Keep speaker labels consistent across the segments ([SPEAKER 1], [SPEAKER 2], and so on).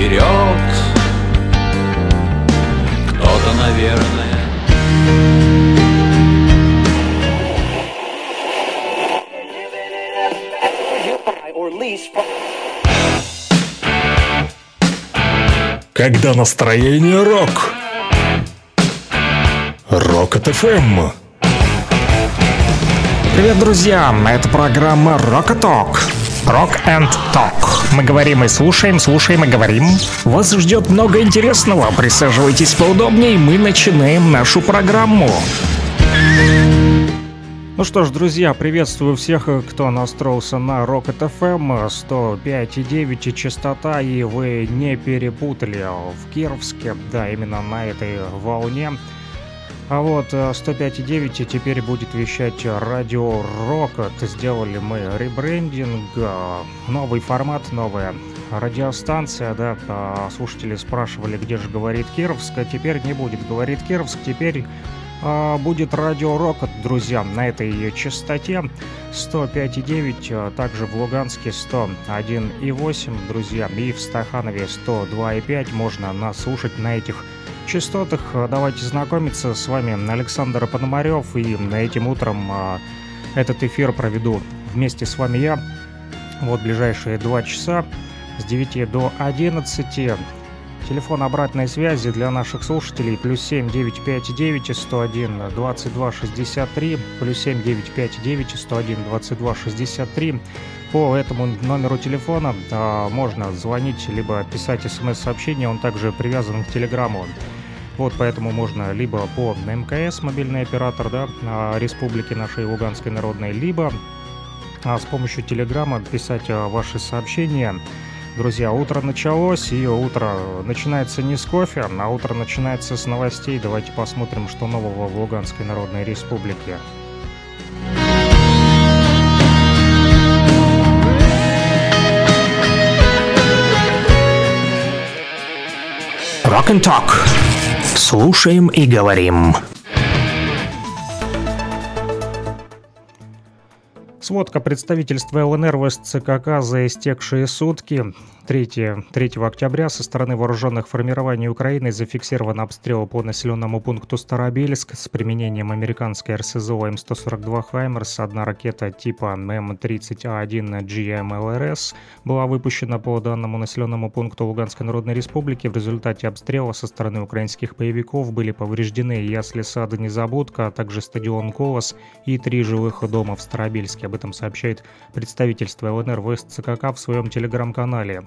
[SPEAKER 1] вперед Кто-то, наверное
[SPEAKER 2] Когда настроение рок. Рок от ФМ.
[SPEAKER 3] Привет, друзья! Это программа Rock Talk. Rock and Talk. Мы говорим и слушаем, слушаем и говорим. Вас ждет много интересного. Присаживайтесь поудобнее, мы начинаем нашу программу. Ну что ж, друзья, приветствую всех, кто настроился на Rocket FM 105,9 частота, и вы не перепутали в Кировске, да, именно на этой волне. А вот 105,9 теперь будет вещать Радио Рокот. Сделали мы ребрендинг, новый формат, новая радиостанция, да, слушатели спрашивали, где же говорит Кировск, а теперь не будет. Говорит Кировск, теперь а, будет радио Рокот, друзья, на этой частоте. 105,9, а также в Луганске 101,8, друзья, и в Стаханове 102,5 можно нас слушать на этих частотах. Давайте знакомиться с вами Александр Пономарев, и этим утром а, этот эфир проведу вместе с вами я. Вот ближайшие два часа с 9 до 11 Телефон обратной связи для наших слушателей. Плюс 7 959 101 22 63 плюс 7 959 101 22 63 по этому номеру телефона а, можно звонить либо писать смс-сообщение, он также привязан к телеграмму. Вот поэтому можно либо по МКС, мобильный оператор да, а, республики нашей Луганской народной, либо а, с помощью телеграмма писать а, ваши сообщения Друзья, утро началось, и утро начинается не с кофе, а утро начинается с новостей. Давайте посмотрим, что нового в Луганской Народной Республике. Rock and Talk. Слушаем и говорим. Сводка представительства ЛНР в СЦКК за истекшие сутки. 3, 3 октября со стороны вооруженных формирований Украины зафиксирован обстрел по населенному пункту Старобельск с применением американской РСЗО М142 «Хаймерс». Одна ракета типа М30А1 GMLRS была выпущена по данному населенному пункту Луганской Народной Республики. В результате обстрела со стороны украинских боевиков были повреждены ясли сада Незабудка, а также стадион Колос и три жилых дома в Старобельске. Об этом сообщает представительство ЛНР в СЦКК в своем телеграм-канале.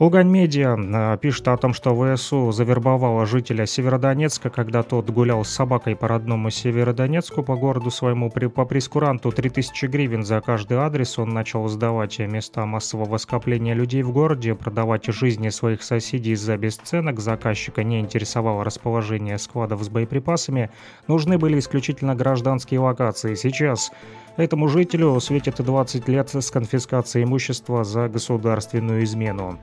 [SPEAKER 3] Лугань Медиа э, пишет о том, что ВСУ завербовала жителя Северодонецка, когда тот гулял с собакой по родному Северодонецку, по городу своему, по прескуранту 3000 гривен за каждый адрес. Он начал сдавать места массового скопления людей в городе, продавать жизни своих соседей за бесценок. Заказчика не интересовало расположение складов с боеприпасами. Нужны были исключительно гражданские локации. Сейчас Этому жителю светит 20 лет с конфискацией имущества за государственную измену.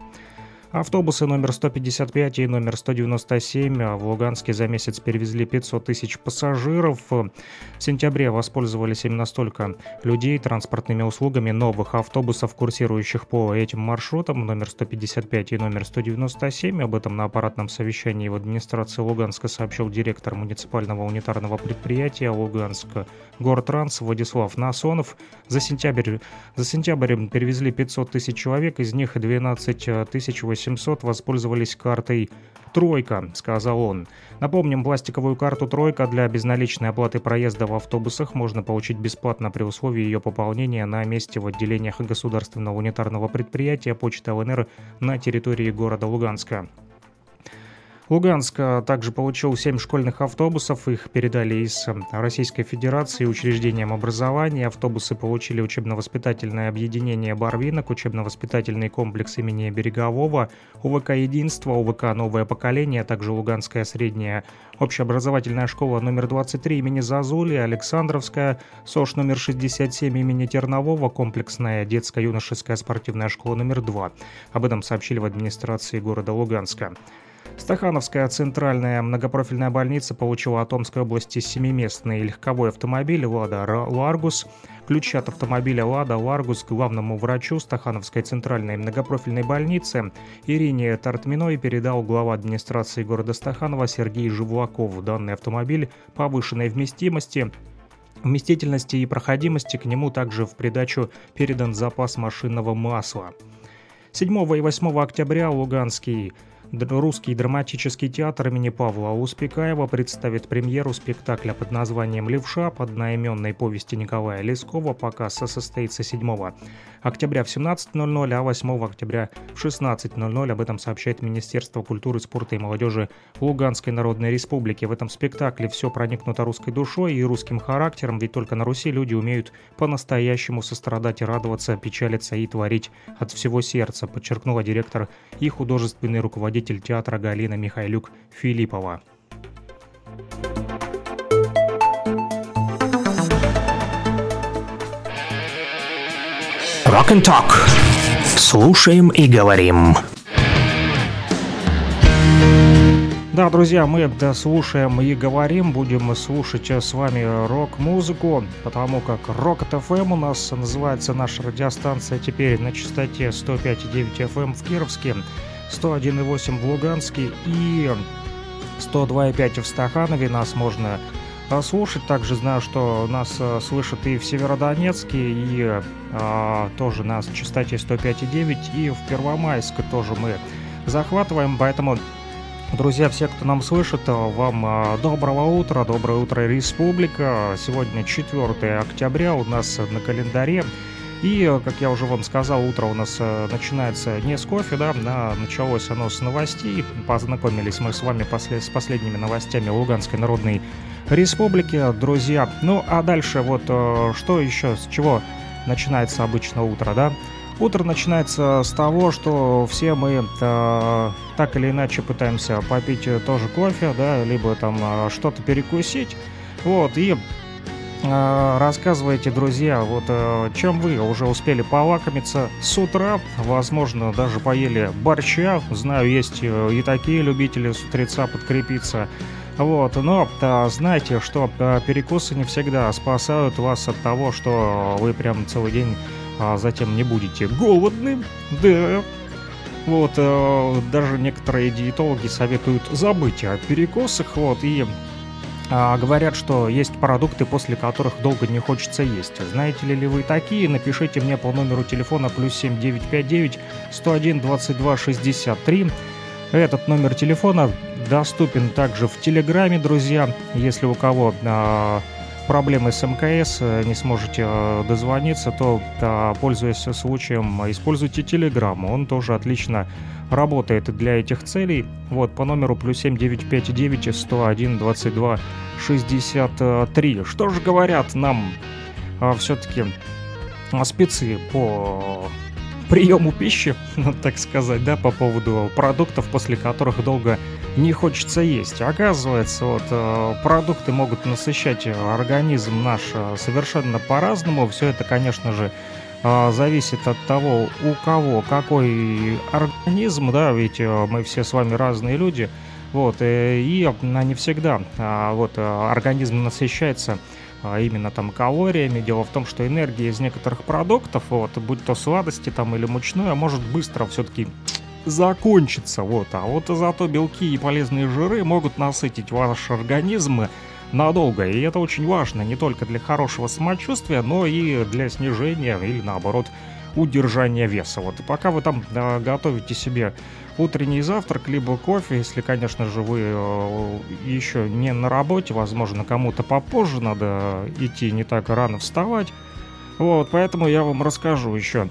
[SPEAKER 3] Автобусы номер 155 и номер 197 в Луганске за месяц перевезли 500 тысяч пассажиров. В сентябре воспользовались именно столько людей транспортными услугами новых автобусов, курсирующих по этим маршрутам, номер 155 и номер 197. Об этом на аппаратном совещании в администрации Луганска сообщил директор муниципального унитарного предприятия Луганска Гортранс Владислав Насонов. За сентябрь, за сентябрь перевезли 500 тысяч человек, из них 12 тысяч 800 воспользовались картой «Тройка», — сказал он. Напомним, пластиковую карту «Тройка» для безналичной оплаты проезда в автобусах можно получить бесплатно при условии ее пополнения на месте в отделениях государственного унитарного предприятия Почта ЛНР на территории города Луганска. Луганск также получил 7 школьных автобусов. Их передали из э, Российской Федерации учреждениям образования. Автобусы получили учебно-воспитательное объединение «Барвинок», учебно-воспитательный комплекс имени Берегового, УВК «Единство», УВК «Новое поколение», а также Луганская средняя общеобразовательная школа номер 23 имени Зазули, Александровская, СОШ номер 67 имени Тернового, комплексная детско-юношеская спортивная школа номер 2. Об этом сообщили в администрации города Луганска. Стахановская центральная многопрофильная больница получила от Томской области семиместный легковой автомобиль «Лада Ларгус». Ключи от автомобиля «Лада Ларгус» главному врачу Стахановской центральной многопрофильной больницы Ирине Тартминой передал глава администрации города Стаханова Сергей Живлаков. Данный автомобиль повышенной вместимости вместительности и проходимости к нему также в придачу передан запас машинного масла. 7 и 8 октября Луганский Русский драматический театр имени Павла Успекаева представит премьеру спектакля под названием «Левша» под одноименной повести Николая Лескова. Показ состоится 7 октября в 17.00, а 8 октября в 16.00. Об этом сообщает Министерство культуры, спорта и молодежи Луганской Народной Республики. В этом спектакле все проникнуто русской душой и русским характером, ведь только на Руси люди умеют по-настоящему сострадать и радоваться, печалиться и творить от всего сердца, подчеркнула директор и художественный руководитель руководитель театра Галина Михайлюк Филиппова.
[SPEAKER 4] Rock and Talk. Слушаем и говорим.
[SPEAKER 3] Да, друзья, мы слушаем и говорим, будем слушать с вами рок-музыку, потому как Rock FM у нас называется наша радиостанция теперь на частоте 105,9 FM в Кировске. 101,8 в Луганске и 102,5 в Стаханове. Нас можно слушать. Также знаю, что нас э, слышат и в Северодонецке, и а, тоже на частоте 105,9, и в Первомайск тоже мы захватываем. Поэтому, друзья, все, кто нам слышит, э, вам э, доброго утра, доброе утро, Республика. Сегодня 4 октября у нас на календаре. И, как я уже вам сказал, утро у нас э, начинается не с кофе, да, а началось оно с новостей. Познакомились мы с вами после, с последними новостями Луганской Народной Республики, друзья. Ну, а дальше вот э, что еще, с чего начинается обычно утро, да? Утро начинается с того, что все мы э, так или иначе пытаемся попить тоже кофе, да, либо там э, что-то перекусить. Вот, и рассказывайте, друзья, вот э, чем вы уже успели полакомиться с утра, возможно, даже поели борща, знаю, есть э, и такие любители с утреца подкрепиться, вот, но да, знайте, что перекусы не всегда спасают вас от того, что вы прям целый день а затем не будете голодны, да, вот, даже некоторые диетологи советуют забыть о перекусах, вот, и а, говорят, что есть продукты, после которых долго не хочется есть. Знаете ли вы такие? Напишите мне по номеру телефона плюс 7959 101 22 63. Этот номер телефона доступен также в Телеграме, друзья. Если у кого а, проблемы с МКС, э, не сможете а, дозвониться, то, а, пользуясь случаем, используйте Телеграм. Он тоже отлично работает для этих целей. Вот, по номеру плюс 7959 101 22 63. Что же говорят нам а, все-таки а, спецы по приему пищи, ну, так сказать, да, по поводу продуктов, после которых долго не хочется есть. Оказывается, вот э, продукты могут насыщать организм наш э, совершенно по-разному. Все это, конечно же, зависит от того, у кого какой организм, да, ведь э, мы все с вами разные люди, вот, э, и не всегда а, вот э, организм насыщается а, именно там калориями. Дело в том, что энергия из некоторых продуктов, вот, будь то сладости там или мучное, может быстро все-таки закончиться, вот, а вот зато белки и полезные жиры могут насытить ваш организм надолго. И это очень важно не только для хорошего самочувствия, но и для снижения или наоборот удержания веса. Вот пока вы там э, готовите себе утренний завтрак, либо кофе, если, конечно же, вы э, еще не на работе, возможно, кому-то попозже надо идти не так рано вставать. Вот, поэтому я вам расскажу еще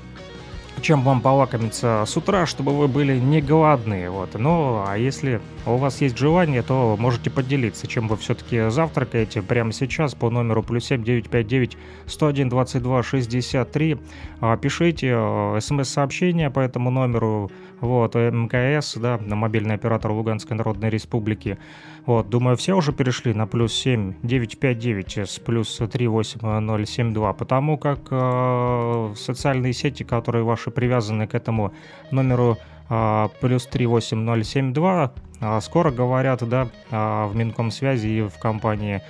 [SPEAKER 3] чем вам полакомиться с утра, чтобы вы были не голодные. Вот. Ну, а если у вас есть желание, то можете поделиться, чем вы все-таки завтракаете прямо сейчас по номеру плюс 7959 101 22 63. Пишите э, смс-сообщение по этому номеру, вот, МКС, да, на мобильный оператор Луганской Народной Республики. Вот, думаю, все уже перешли на плюс 7 959 с плюс 38072, потому как э, социальные сети, которые ваши привязаны к этому номеру а, плюс 38072. А, скоро говорят, да, а, в Минкомсвязи и в компании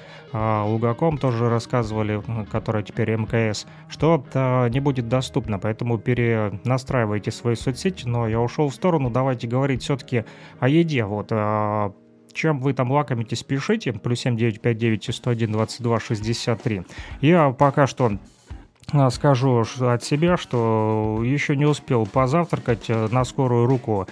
[SPEAKER 3] Лугаком тоже рассказывали, которая теперь МКС, что не будет доступно, поэтому перенастраивайте свои соцсети, но я ушел в сторону, давайте говорить все-таки о еде, вот, чем вы там лакомитесь, пишите, плюс 7959 101 22 63. Я пока что скажу от себя, что еще не успел позавтракать э, на скорую руку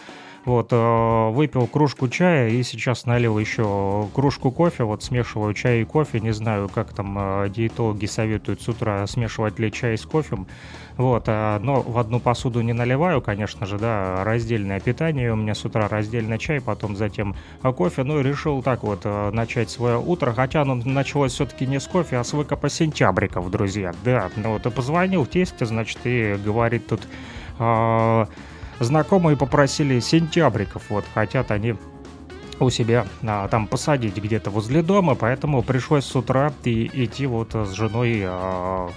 [SPEAKER 3] вот, э, выпил кружку чая и сейчас налил еще кружку кофе. Вот смешиваю чай и кофе. Не знаю, как там э, диетологи советуют с утра смешивать ли чай с кофе. Вот, э, но в одну посуду не наливаю, конечно же, да, раздельное питание. У меня с утра раздельный чай, потом затем кофе. Ну и решил так вот начать свое утро. Хотя оно началось все-таки не с кофе, а с выкопа сентябриков, друзья. Да, ну вот и позвонил тесте, значит, и говорит тут знакомые попросили сентябриков, вот, хотят они у себя а, там посадить где-то возле дома, поэтому пришлось с утра и идти вот с женой а,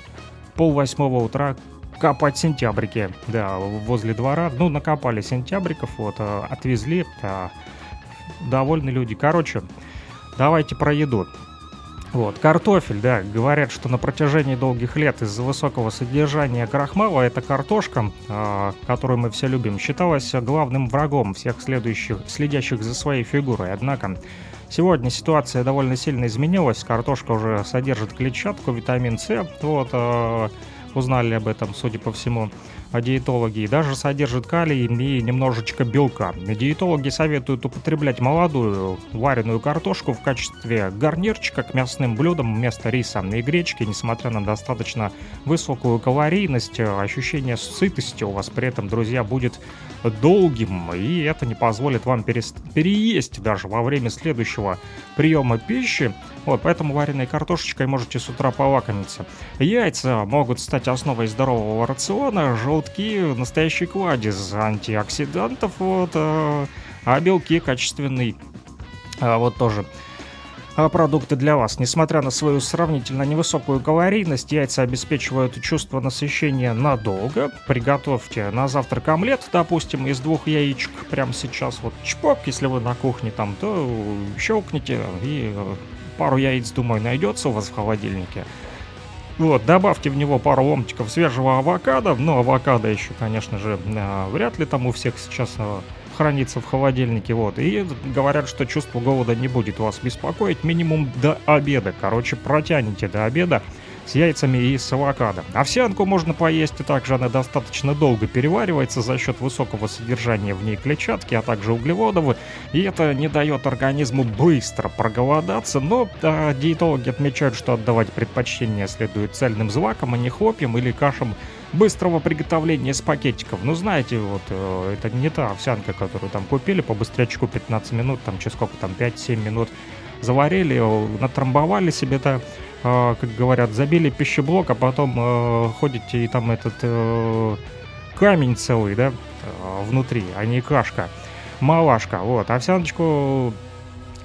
[SPEAKER 3] пол восьмого утра копать сентябрики, да, возле двора, ну, накопали сентябриков, вот, а, отвезли, а, довольны люди. Короче, давайте про еду. Вот, картофель, да, говорят, что на протяжении долгих лет из-за высокого содержания крахмала эта картошка, э, которую мы все любим, считалась главным врагом всех следующих, следящих за своей фигурой. Однако сегодня ситуация довольно сильно изменилась, картошка уже содержит клетчатку, витамин С, вот, э, узнали об этом, судя по всему диетологи, и даже содержит калий и немножечко белка. Диетологи советуют употреблять молодую вареную картошку в качестве гарнирчика к мясным блюдам вместо риса и гречки, несмотря на достаточно высокую калорийность, ощущение сытости у вас при этом, друзья, будет долгим, и это не позволит вам переесть даже во время следующего приема пищи. Вот, поэтому вареной картошечкой можете с утра полакомиться. Яйца могут стать основой здорового рациона, желтки — настоящий кладезь антиоксидантов, вот, а, а белки качественный, а, вот тоже а, продукты для вас. Несмотря на свою сравнительно невысокую калорийность, яйца обеспечивают чувство насыщения надолго. Приготовьте на завтрак омлет, допустим, из двух яичек прямо сейчас. Вот чпок, если вы на кухне там, то щелкните и э, пару яиц, думаю, найдется у вас в холодильнике. Вот, добавьте в него пару ломтиков свежего авокадо. Ну, авокадо еще, конечно же, э, вряд ли там у всех сейчас э, хранится в холодильнике, вот. И говорят, что чувство голода не будет вас беспокоить минимум до обеда. Короче, протянете до обеда с яйцами и с авокадо. Овсянку можно поесть, и также она достаточно долго переваривается за счет высокого содержания в ней клетчатки, а также углеводов, и это не дает организму быстро проголодаться, но а, диетологи отмечают, что отдавать предпочтение следует цельным злакам, а не хлопьям или кашам быстрого приготовления из пакетиков. Ну, знаете, вот э, это не та овсянка, которую там купили по быстрячку 15 минут, там через сколько там 5-7 минут заварили, натрамбовали себе-то, э, как говорят, забили пищеблок, а потом э, ходите и там этот э, камень целый, да, внутри, а не кашка. Малашка, вот. Овсяночку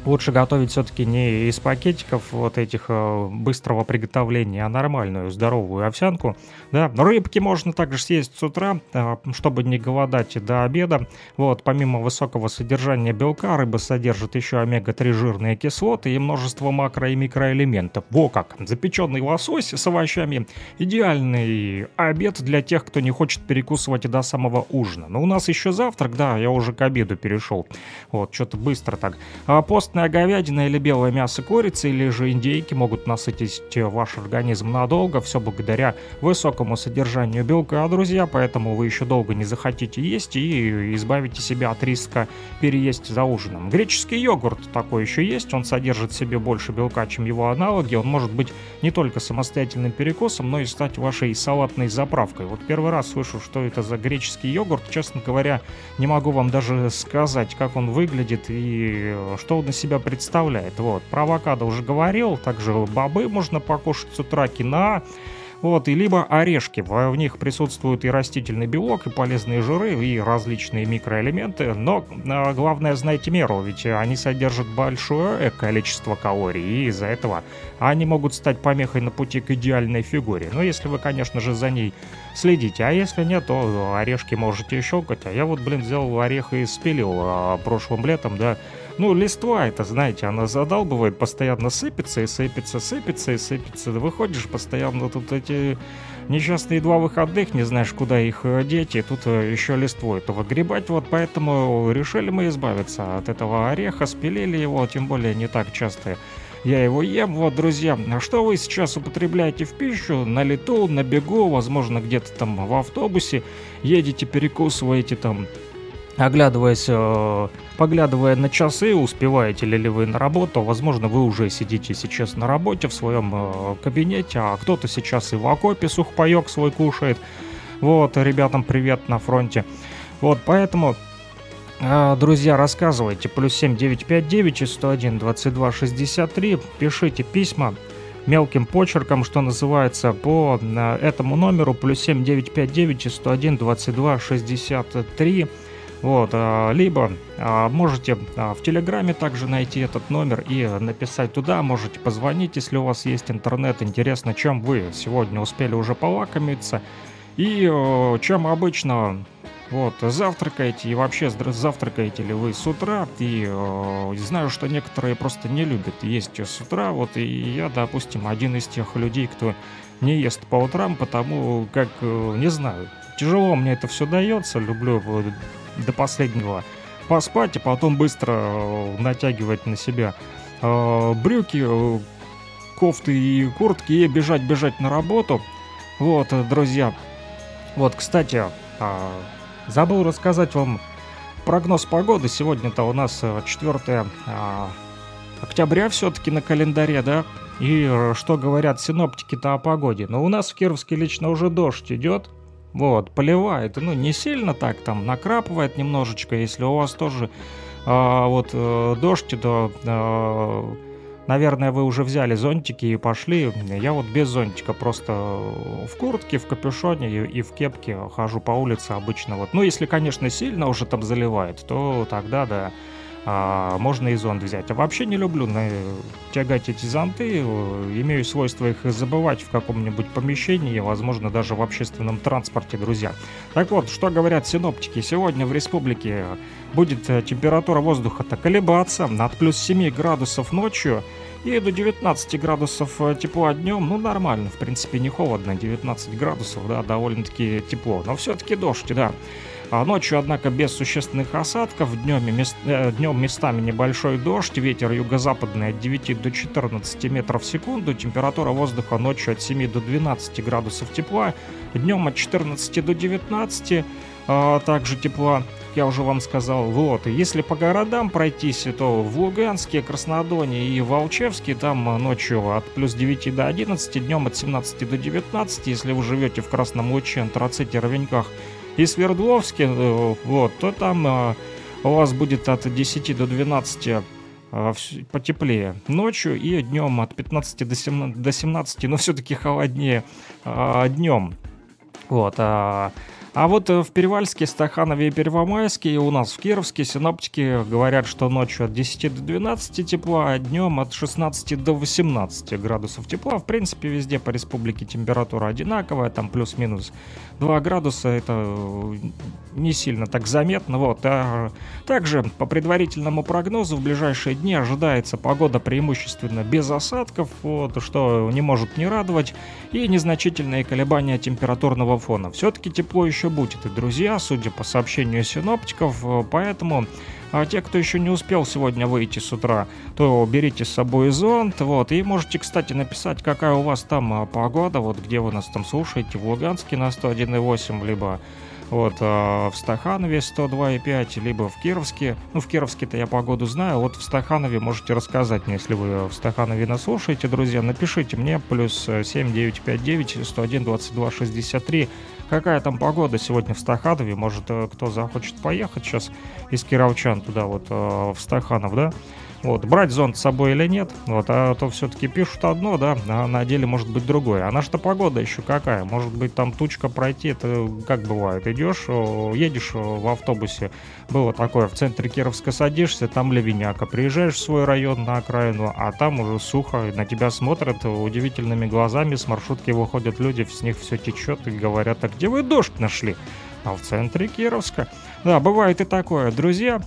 [SPEAKER 3] лучше готовить все-таки не из пакетиков вот этих э, быстрого приготовления, а нормальную, здоровую овсянку. Да, рыбки можно также съесть с утра, э, чтобы не голодать до обеда. Вот, помимо высокого содержания белка, рыба содержит еще омега-3 жирные кислоты и множество макро- и микроэлементов. Во как! Запеченный лосось с овощами – идеальный обед для тех, кто не хочет перекусывать до самого ужина. Но у нас еще завтрак, да, я уже к обеду перешел. Вот, что-то быстро так. А пост Костная говядина или белое мясо курицы или же индейки могут насытить ваш организм надолго, все благодаря высокому содержанию белка, друзья, поэтому вы еще долго не захотите есть и избавите себя от риска переесть за ужином. Греческий йогурт такой еще есть, он содержит в себе больше белка, чем его аналоги, он может быть не только самостоятельным перекусом, но и стать вашей салатной заправкой. Вот первый раз слышу, что это за греческий йогурт, честно говоря, не могу вам даже сказать, как он выглядит и что он из себя представляет. Вот. Про авокадо уже говорил, также бобы можно покушать с утра, кино. Вот, и либо орешки. В, в них присутствует и растительный белок, и полезные жиры, и различные микроэлементы. Но а, главное, знайте меру, ведь они содержат большое количество калорий, и из-за этого они могут стать помехой на пути к идеальной фигуре. Но если вы, конечно же, за ней следите. А если нет, то орешки можете щелкать. А я вот, блин, взял орех и спилил а, прошлым летом, да, ну, листва это, знаете, она задалбывает, постоянно сыпется и сыпется, сыпется и сыпется. Выходишь, постоянно тут эти несчастные два выходных, не знаешь, куда их э, деть, и тут э, еще листву это выгребать, вот поэтому решили мы избавиться от этого ореха, спилили его, тем более не так часто я его ем. Вот, друзья, что вы сейчас употребляете в пищу? На лету, на бегу, возможно, где-то там в автобусе едете, перекусываете там оглядываясь, э, поглядывая на часы, успеваете ли, вы на работу, возможно, вы уже сидите сейчас на работе в своем э, кабинете, а кто-то сейчас и в окопе сухпайок свой кушает. Вот, ребятам привет на фронте. Вот, поэтому, э, друзья, рассказывайте. Плюс 7959 101 22 63. Пишите письма мелким почерком, что называется, по этому номеру. Плюс 7959 101 22 63. Вот, а, либо а, можете а, в Телеграме также найти этот номер и написать туда, можете позвонить, если у вас есть интернет. Интересно, чем вы сегодня успели уже полакомиться. И чем обычно вот, завтракаете и вообще завтракаете ли вы с утра, и э, знаю, что некоторые просто не любят есть с утра, вот, и я, допустим, один из тех людей, кто не ест по утрам, потому как, э, не знаю, тяжело мне это все дается, люблю до последнего поспать, а потом быстро э, натягивать на себя э, брюки, э, кофты и куртки и бежать, бежать на работу. Вот, друзья. Вот, кстати, забыл рассказать вам прогноз погоды. Сегодня-то у нас 4 октября все-таки на календаре, да? И что говорят синоптики-то о погоде? Но у нас в Кировске лично уже дождь идет. Вот, поливает, ну, не сильно так, там, накрапывает немножечко, если у вас тоже а, вот э, дождь, то, а, наверное, вы уже взяли зонтики и пошли. Я вот без зонтика, просто в куртке, в капюшоне и, и в кепке хожу по улице обычно. Вот. Ну, если, конечно, сильно уже там заливает, то тогда, да, а, можно и зонт взять. А вообще не люблю на, тягать эти зонты, имею свойство их забывать в каком-нибудь помещении, возможно, даже в общественном транспорте, друзья. Так вот, что говорят синоптики? Сегодня в республике будет э, температура воздуха-то колебаться от плюс 7 градусов ночью и до 19 градусов э, тепла днем, ну нормально, в принципе не холодно, 19 градусов, да, довольно-таки тепло, но все-таки дождь, да. А ночью, однако, без существенных осадков. Днем, мест, э, днем местами небольшой дождь. Ветер юго-западный от 9 до 14 метров в секунду. Температура воздуха ночью от 7 до 12 градусов тепла. Днем от 14 до 19 а, также тепла, я уже вам сказал. Вот, если по городам пройтись, то в Луганске, Краснодоне и Волчевске там ночью от плюс 9 до 11, днем от 17 до 19, если вы живете в Красном Луче, Антраците, Ровеньках и Свердловске, э, вот, то там э, у вас будет от 10 до 12 э, потеплее ночью и днем от 15 до 17, до 17 но все-таки холоднее днем. Вот, а а вот э, в Перевальске, Стаханове и Первомайске и у нас в Кировске синоптики говорят, что ночью от 10 до 12 тепла, а днем от 16 до 18 градусов тепла. В принципе, везде по республике температура одинаковая, там плюс-минус 2 градуса, это э, не сильно так заметно. Вот. А также по предварительному прогнозу в ближайшие дни ожидается погода преимущественно без осадков, вот, что не может не радовать, и незначительные колебания температурного фона. Все-таки тепло еще будет, и друзья, судя по сообщению синоптиков, поэтому а те, кто еще не успел сегодня выйти с утра, то берите с собой зонт, вот, и можете, кстати, написать, какая у вас там а, погода, вот, где вы нас там слушаете, в Луганске на 101,8, либо вот э, в Стаханове 102,5, либо в Кировске. Ну, в Кировске-то я погоду знаю, вот в Стаханове можете рассказать мне, если вы в Стаханове нас слушаете, друзья, напишите мне, плюс 7959 101 22 63, какая там погода сегодня в Стаханове, может, э, кто захочет поехать сейчас из Кировчан туда вот э, в Стаханов, да? Вот, брать зонт с собой или нет, вот, а то все-таки пишут одно, да, а на деле может быть другое. А наша-то погода еще какая? Может быть там тучка пройти, это как бывает, идешь, едешь в автобусе, было такое, в центре Кировска садишься, там ливеняка, приезжаешь в свой район на окраину, а там уже сухо, на тебя смотрят удивительными глазами, с маршрутки выходят люди, с них все течет и говорят, а где вы дождь нашли? А в центре Кировска. Да, бывает и такое, друзья.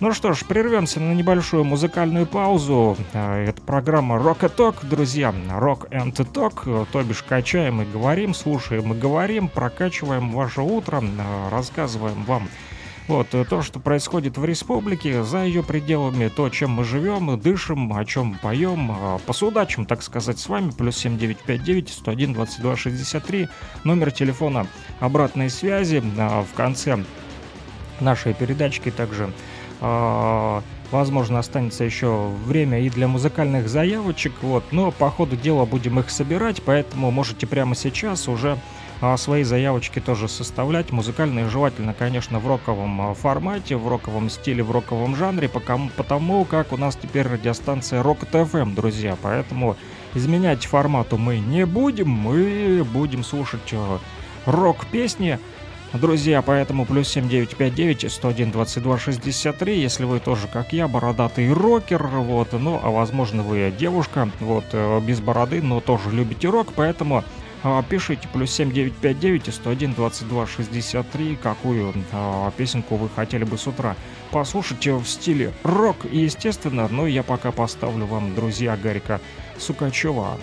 [SPEAKER 3] Ну что ж, прервемся на небольшую музыкальную паузу. А, это программа Rock and Talk, друзья. Rock and Talk, то бишь качаем и говорим, слушаем и говорим, прокачиваем ваше утро, а, рассказываем вам вот, то, что происходит в республике, за ее пределами, то, чем мы живем, дышим, о чем поем, посудачим, так сказать, с вами, плюс 7959 101 22 63, номер телефона обратной связи в конце нашей передачки также возможно, останется еще время и для музыкальных заявочек, вот, но по ходу дела будем их собирать, поэтому можете прямо сейчас уже а, свои заявочки тоже составлять. Музыкальные желательно, конечно, в роковом а, формате, в роковом стиле, в роковом жанре, потому, как у нас теперь радиостанция Rocket FM, друзья, поэтому изменять формату мы не будем, мы будем слушать рок-песни, Друзья, поэтому плюс 7959 101 22 63, если вы тоже, как я, бородатый рокер, вот, ну, а возможно вы девушка, вот, э, без бороды, но тоже любите рок, поэтому а, пишите плюс 7959 101 22 63, какую а, песенку вы хотели бы с утра послушать в стиле рок, естественно, но я пока поставлю вам, друзья, Гарика Сукачева.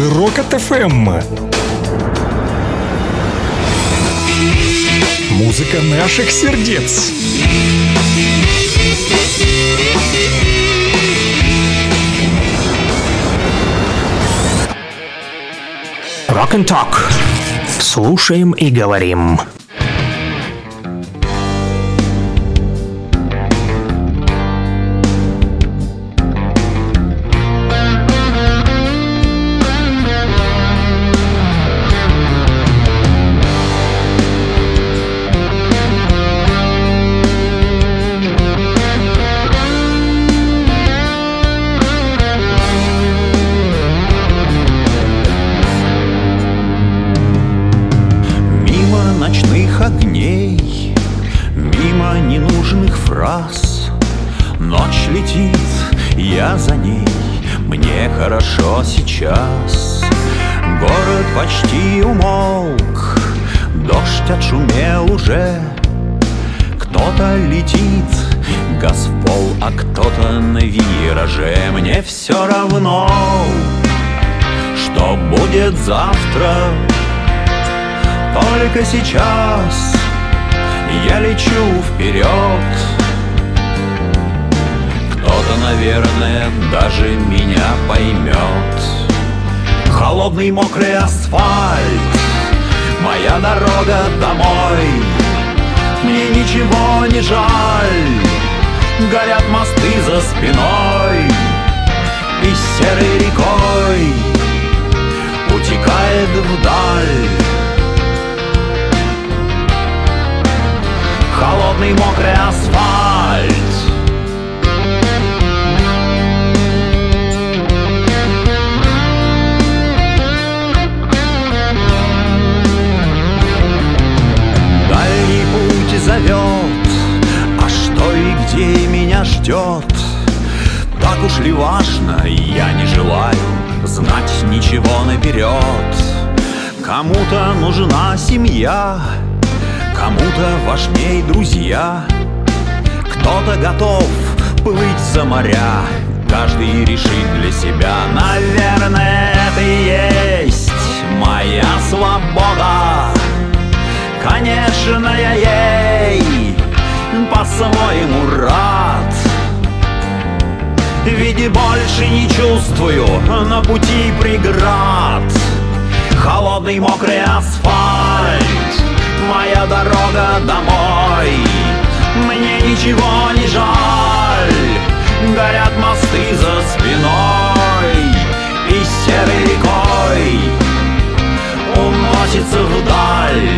[SPEAKER 2] Же Рокот ФМ. Музыка наших сердец.
[SPEAKER 4] Rock and Talk. Слушаем и говорим.
[SPEAKER 1] Только сейчас я лечу вперед. Кто-то, наверное, даже меня поймет. Холодный мокрый асфальт Моя дорога домой. Мне ничего не жаль Горят мосты за спиной. И серой рекой Утекает вдаль холодный мокрый асфальт. Дальний путь зовет, а что и где меня ждет? Так уж ли важно, я не желаю знать ничего наперед. Кому-то нужна семья, Кому-то важней друзья. Кто-то готов плыть за моря. Каждый решит для себя. Наверное, это и есть моя свобода. Конечно, я ей по-своему рад. Ведь больше не чувствую на пути преград. Холодный мокрый асфальт моя дорога домой. Мне ничего не жаль Горят мосты за спиной. И серой рекой Уносится вдаль.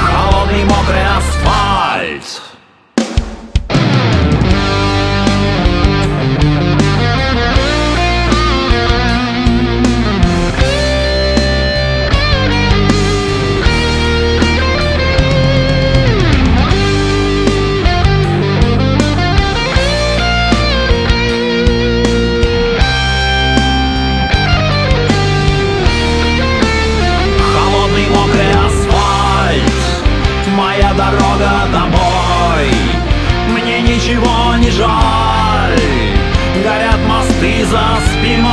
[SPEAKER 1] Холодный мокрый ты за спиной.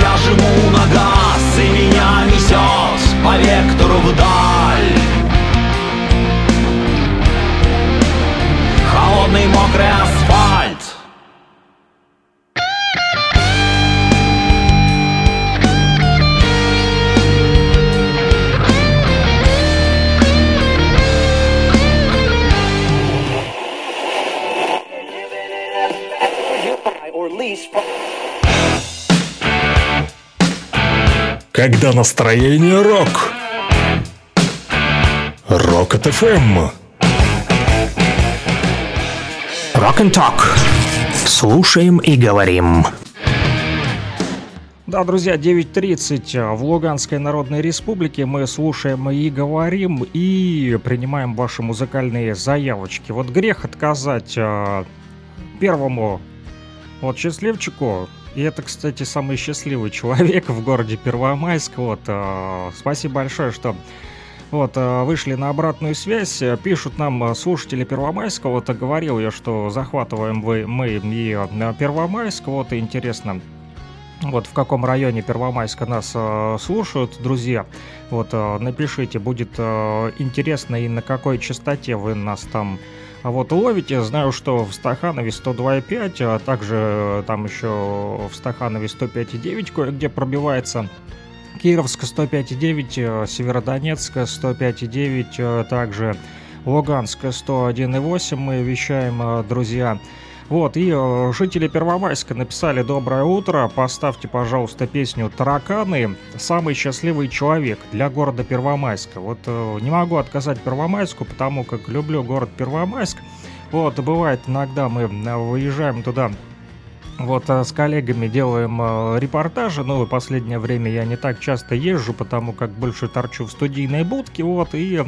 [SPEAKER 1] Я жму на газ и меня несет по вектору вдаль. Холодный мокрый
[SPEAKER 2] Когда настроение рок. Рок от ФМ.
[SPEAKER 4] Rock and Talk. Слушаем и говорим.
[SPEAKER 3] Да, друзья, 9.30 в Луганской Народной Республике. Мы слушаем и говорим, и принимаем ваши музыкальные заявочки. Вот грех отказать э, первому вот счастливчику. И это, кстати, самый счастливый человек в городе Первомайск. Вот, э, спасибо большое, что вот, э, вышли на обратную связь, Э, пишут нам э, слушатели Первомайска, вот э, говорил я, что захватываем вы, мы и э, Первомайск, вот и интересно, вот в каком районе Первомайска нас э, слушают, друзья. Вот э, напишите, будет э, интересно и на какой частоте вы нас там а вот ловите. Знаю, что в Стаханове 102,5, а также э, там еще в Стаханове 105,9 кое-где пробивается. Кировск 105,9, э, Северодонецк 105,9, э, также Луганск 101,8 мы вещаем, э, друзья. Вот, и э, жители Первомайска написали «Доброе утро, поставьте, пожалуйста, песню «Тараканы. Самый счастливый человек» для города Первомайска». Вот э, не могу отказать Первомайску, потому как люблю город Первомайск. Вот, бывает иногда мы э, выезжаем туда вот с коллегами делаем репортажи, но в последнее время я не так часто езжу, потому как больше торчу в студийной будке, вот, и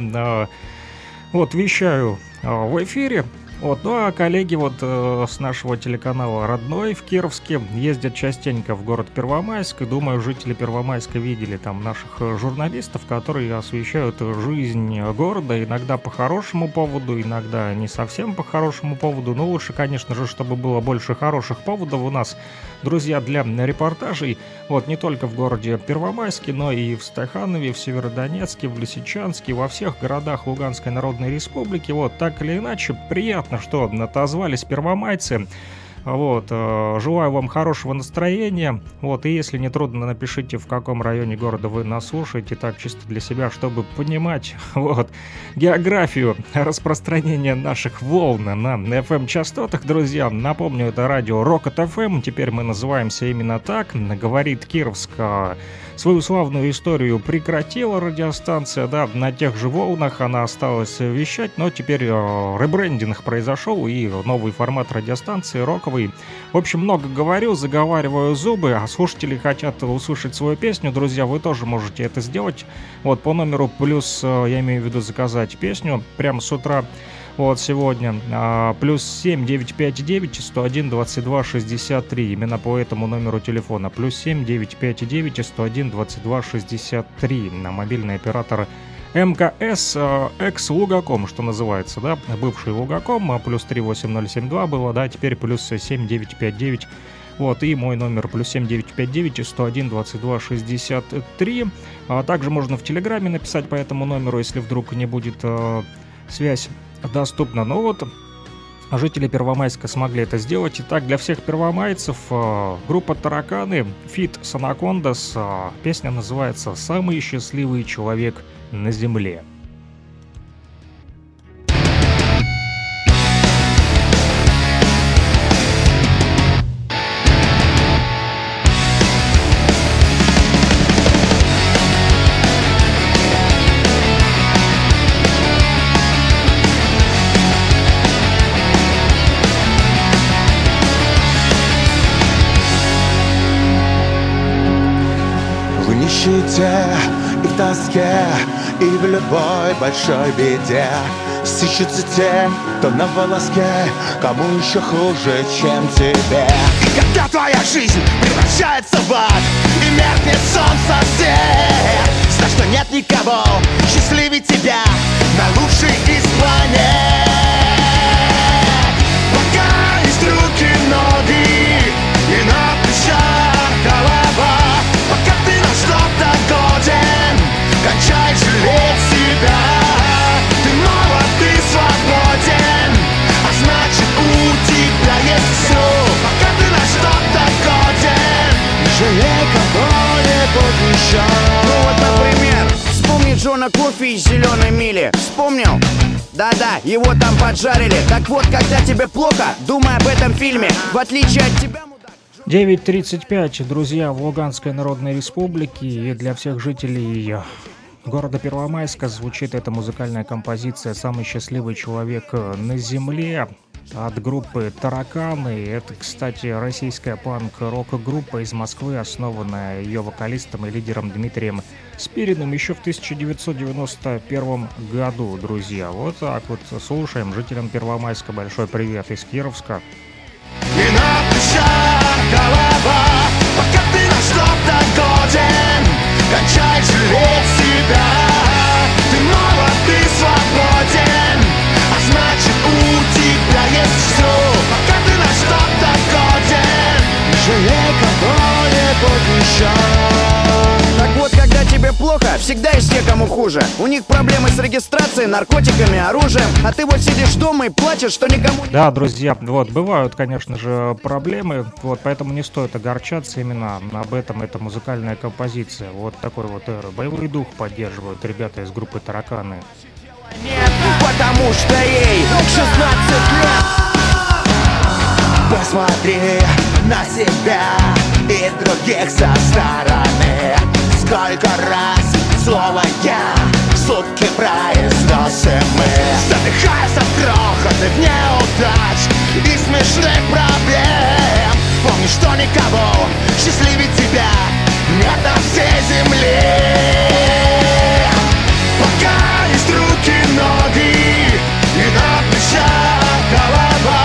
[SPEAKER 3] вот вещаю в эфире. Вот, ну а коллеги вот э, с нашего телеканала «Родной» в Кировске ездят частенько в город Первомайск. И думаю, жители Первомайска видели там наших э, журналистов, которые освещают жизнь города. Иногда по хорошему поводу, иногда не совсем по хорошему поводу. Но лучше, конечно же, чтобы было больше хороших поводов у нас, друзья, для репортажей. Вот не только в городе Первомайске, но и в Стаханове, в Северодонецке, в Лисичанске, во всех городах Луганской Народной Республики. Вот так или иначе, приятно, что отозвались первомайцы. Вот, э, желаю вам хорошего настроения. Вот, и если не трудно, напишите, в каком районе города вы нас слушаете, так чисто для себя, чтобы понимать, вот, географию распространения наших волн на FM-частотах, друзья. Напомню, это радио Rocket FM, теперь мы называемся именно так, говорит Кировск. Свою славную историю прекратила радиостанция, да, на тех же волнах она осталась вещать, но теперь э, ребрендинг произошел и новый формат радиостанции роковый. В общем, много говорю, заговариваю зубы, а слушатели хотят услышать свою песню, друзья, вы тоже можете это сделать. Вот по номеру плюс, э, я имею в виду заказать песню прямо с утра. Вот сегодня а, плюс 7 959 101 22 63 именно по этому номеру телефона. Плюс 7 959 101 22 63 на мобильный оператор МКС э, экс Лугаком, что называется, да, бывший Лугаком, а плюс 38072 было, да, теперь плюс 7959 вот, и мой номер плюс 7959 101 22 63. А также можно в Телеграме написать по этому номеру, если вдруг не будет э, связь доступна. Но вот жители Первомайска смогли это сделать. Итак, для всех первомайцев э, группа «Тараканы», feat с э, Песня называется «Самый счастливый человек на земле».
[SPEAKER 5] Нищете и в тоске, и в любой большой беде. Сыщутся те, кто на волоске, кому еще хуже, чем тебе. Когда твоя жизнь превращается в ад и меркнет солнце свет Знай, что нет никого счастливее тебя на лучшей из планет
[SPEAKER 6] Ну вот, например, вспомни Джона Кофи из «Зеленой мили». Вспомнил? Да-да, его там поджарили. Так вот, когда тебе плохо, думай об этом фильме. В отличие от тебя, мудак,
[SPEAKER 3] 9.35, друзья, в Луганской Народной Республике и для всех жителей города Первомайска звучит эта музыкальная композиция «Самый счастливый человек на Земле» от группы «Тараканы». Это, кстати, российская панк-рок-группа из Москвы, основанная ее вокалистом и лидером Дмитрием Спириным еще в 1991 году, друзья. Вот так вот слушаем. Жителям Первомайска большой привет из Кировска.
[SPEAKER 5] Плечах голова Пока ты на что-то годен Кончай жалеть себя Ты молод, Пока ты на что-то годен Не жалей кого-нибудь еще
[SPEAKER 6] Так вот, когда тебе плохо, всегда есть те, кому хуже. У них проблемы с регистрацией, наркотиками, оружием. А ты вот сидишь дома и плачешь, что никому.
[SPEAKER 3] Да, друзья, вот, бывают, конечно же, проблемы, вот, поэтому не стоит огорчаться именно об этом, это музыкальная композиция, вот такой вот э, боевой дух поддерживают ребята из группы «Тараканы».
[SPEAKER 6] Потому что ей 16 лет.
[SPEAKER 5] Посмотри на себя и других со стороны. Сколько раз слово «я» сутки произносим мы. Задыхаясь от грохота неудач и смешных проблем. Помни, что никого счастливее тебя нет на всей земле голова.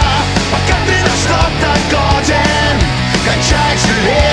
[SPEAKER 5] Пока ты на что-то годен. Кончай жалеть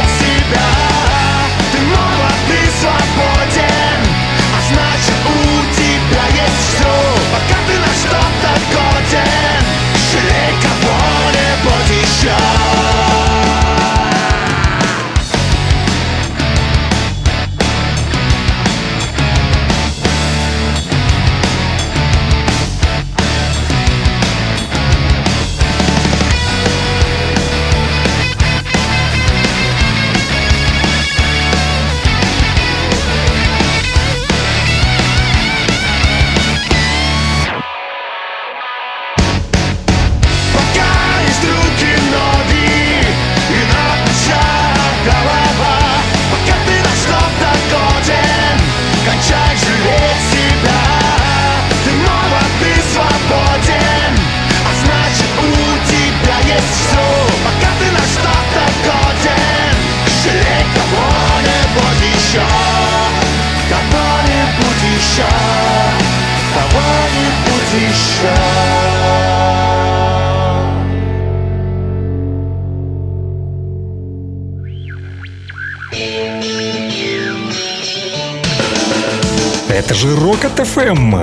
[SPEAKER 2] Это же Рокот ФМ.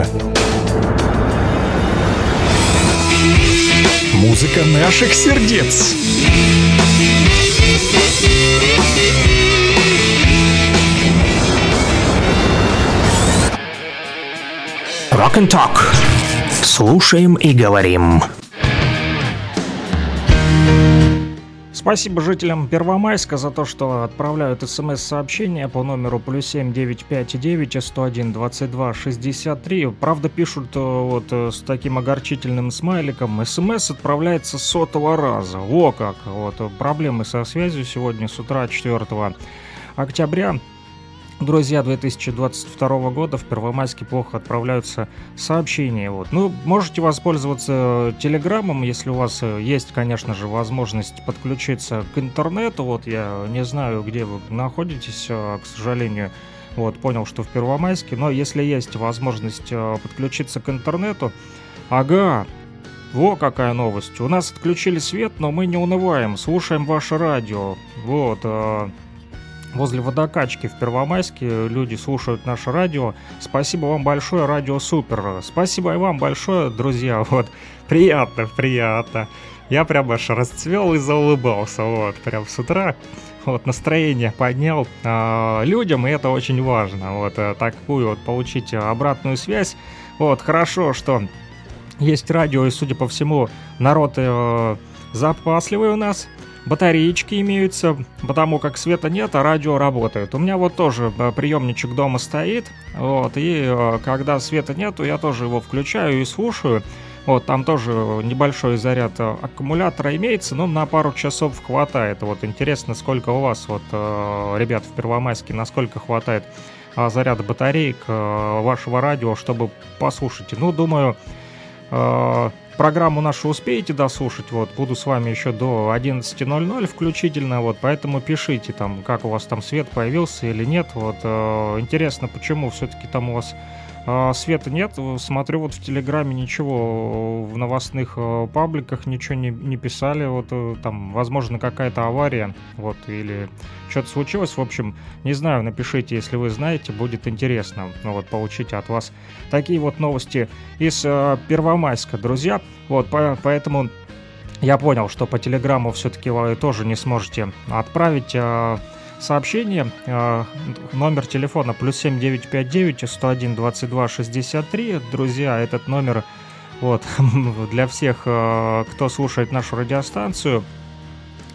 [SPEAKER 2] Музыка наших сердец.
[SPEAKER 4] Rock and Talk. Слушаем и говорим.
[SPEAKER 3] Спасибо жителям Первомайска за то, что отправляют смс-сообщения по номеру плюс семь девять пять девять сто один двадцать два шестьдесят три. Правда, пишут э, вот э, с таким огорчительным смайликом. СМС отправляется сотого раза. Во как! Вот э, проблемы со связью сегодня с утра 4 октября. Друзья, 2022 года в Первомайске плохо отправляются сообщения. Вот. Ну, можете воспользоваться Телеграмом, если у вас э, есть, конечно же, возможность подключиться к интернету. Вот я не знаю, где вы находитесь, э, к сожалению. Вот, понял, что в Первомайске. Но если есть возможность э, подключиться к интернету, ага, во какая новость. У нас отключили свет, но мы не унываем. Слушаем ваше радио. Вот. Э, Возле водокачки в Первомайске люди слушают наше радио. Спасибо вам большое, Радио Супер. Спасибо и вам большое, друзья. Вот, приятно, приятно. Я прям аж расцвел и заулыбался. Вот, прям с утра. Вот, настроение поднял а, людям, и это очень важно. Вот, э, такую вот получить обратную связь. Вот, хорошо, что есть радио, и, судя по всему, народ э, запасливый у нас. Батареечки имеются, потому как света нет, а радио работает. У меня вот тоже э, приемничек дома стоит, вот, и э, когда света нету, я тоже его включаю и слушаю. Вот, там тоже небольшой заряд э, аккумулятора имеется, но на пару часов хватает. Вот, интересно, сколько у вас, вот, ребят, в Первомайске, насколько хватает заряда батареек вашего радио, чтобы послушать. Ну, думаю, Программу нашу успеете дослушать, вот, буду с вами еще до 11.00 включительно, вот, поэтому пишите там, как у вас там свет появился или нет, вот, э, интересно, почему все-таки там у вас света нет. Смотрю, вот в Телеграме ничего, в новостных э, пабликах ничего не, не писали. Вот э, там, возможно, какая-то авария, вот, или что-то случилось. В общем, не знаю, напишите, если вы знаете, будет интересно, ну, вот, получить от вас такие вот новости из э, Первомайска, друзья. Вот, по, поэтому я понял, что по Телеграму все-таки вы тоже не сможете отправить э, сообщение. А, номер телефона плюс 7959 101 22 63. Друзья, этот номер вот, для всех, а, кто слушает нашу радиостанцию.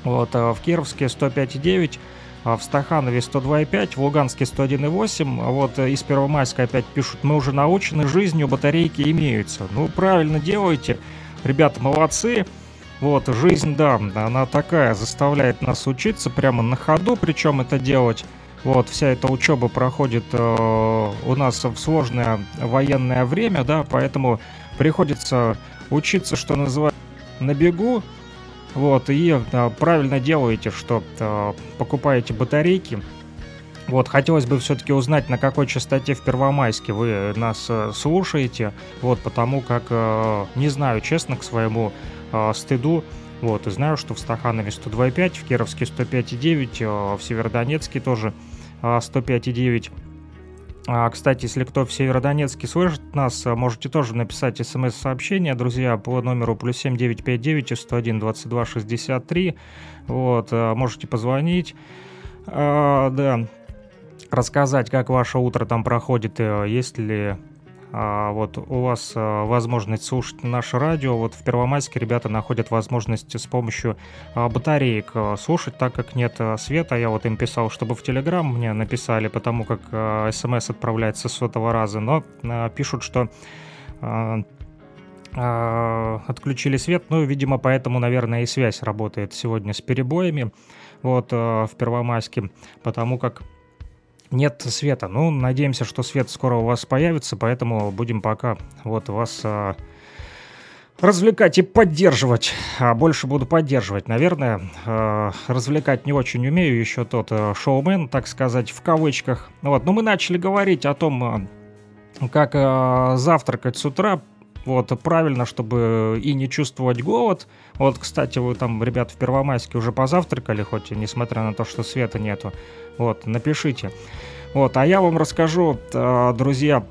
[SPEAKER 3] Вот, а, в Кировске 105,9, в Стаханове 102,5, в Луганске 101,8. Вот из Первомайска опять пишут, мы уже научены жизнью, батарейки имеются. Ну, правильно делаете. Ребята, молодцы. Вот, жизнь, да, она такая, заставляет нас учиться прямо на ходу, причем это делать. Вот, вся эта учеба проходит э, у нас в сложное военное время, да, поэтому приходится учиться, что называется, на бегу. Вот, и э, правильно делаете, что э, покупаете батарейки. Вот, хотелось бы все-таки узнать, на какой частоте в Первомайске вы нас э, слушаете. Вот, потому как, э, не знаю, честно, к своему э, стыду. Вот, и знаю, что в Стаханове 102,5, в Кировске 105,9, э, в Северодонецке тоже э, 105,9. А, кстати, если кто в Северодонецке слышит нас, можете тоже написать смс-сообщение, друзья, по номеру плюс 7959 101 22 63. Вот, можете позвонить. А, да, рассказать, как ваше утро там проходит, есть ли а, вот у вас а, возможность слушать наше радио. Вот в Первомайске ребята находят возможность с помощью а, батареек слушать, так как нет света. Я вот им писал, чтобы в Телеграм мне написали, потому как смс отправляется с сотого раза, но пишут, что отключили свет, ну, видимо, поэтому, наверное, и связь работает сегодня с перебоями, вот, в Первомайске, потому как нет света. Ну, надеемся, что свет скоро у вас появится, поэтому будем пока вот вас а, развлекать и поддерживать. А больше буду поддерживать, наверное. А, развлекать не очень умею, еще тот а, шоумен, так сказать, в кавычках. Вот, но мы начали говорить о том, а, как а, завтракать с утра. Вот, правильно, чтобы и не чувствовать голод. Вот, кстати, вы там, ребят, в Первомайске уже позавтракали, хоть и несмотря на то, что света нету. Вот, напишите. Вот, а я вам расскажу, э, друзья,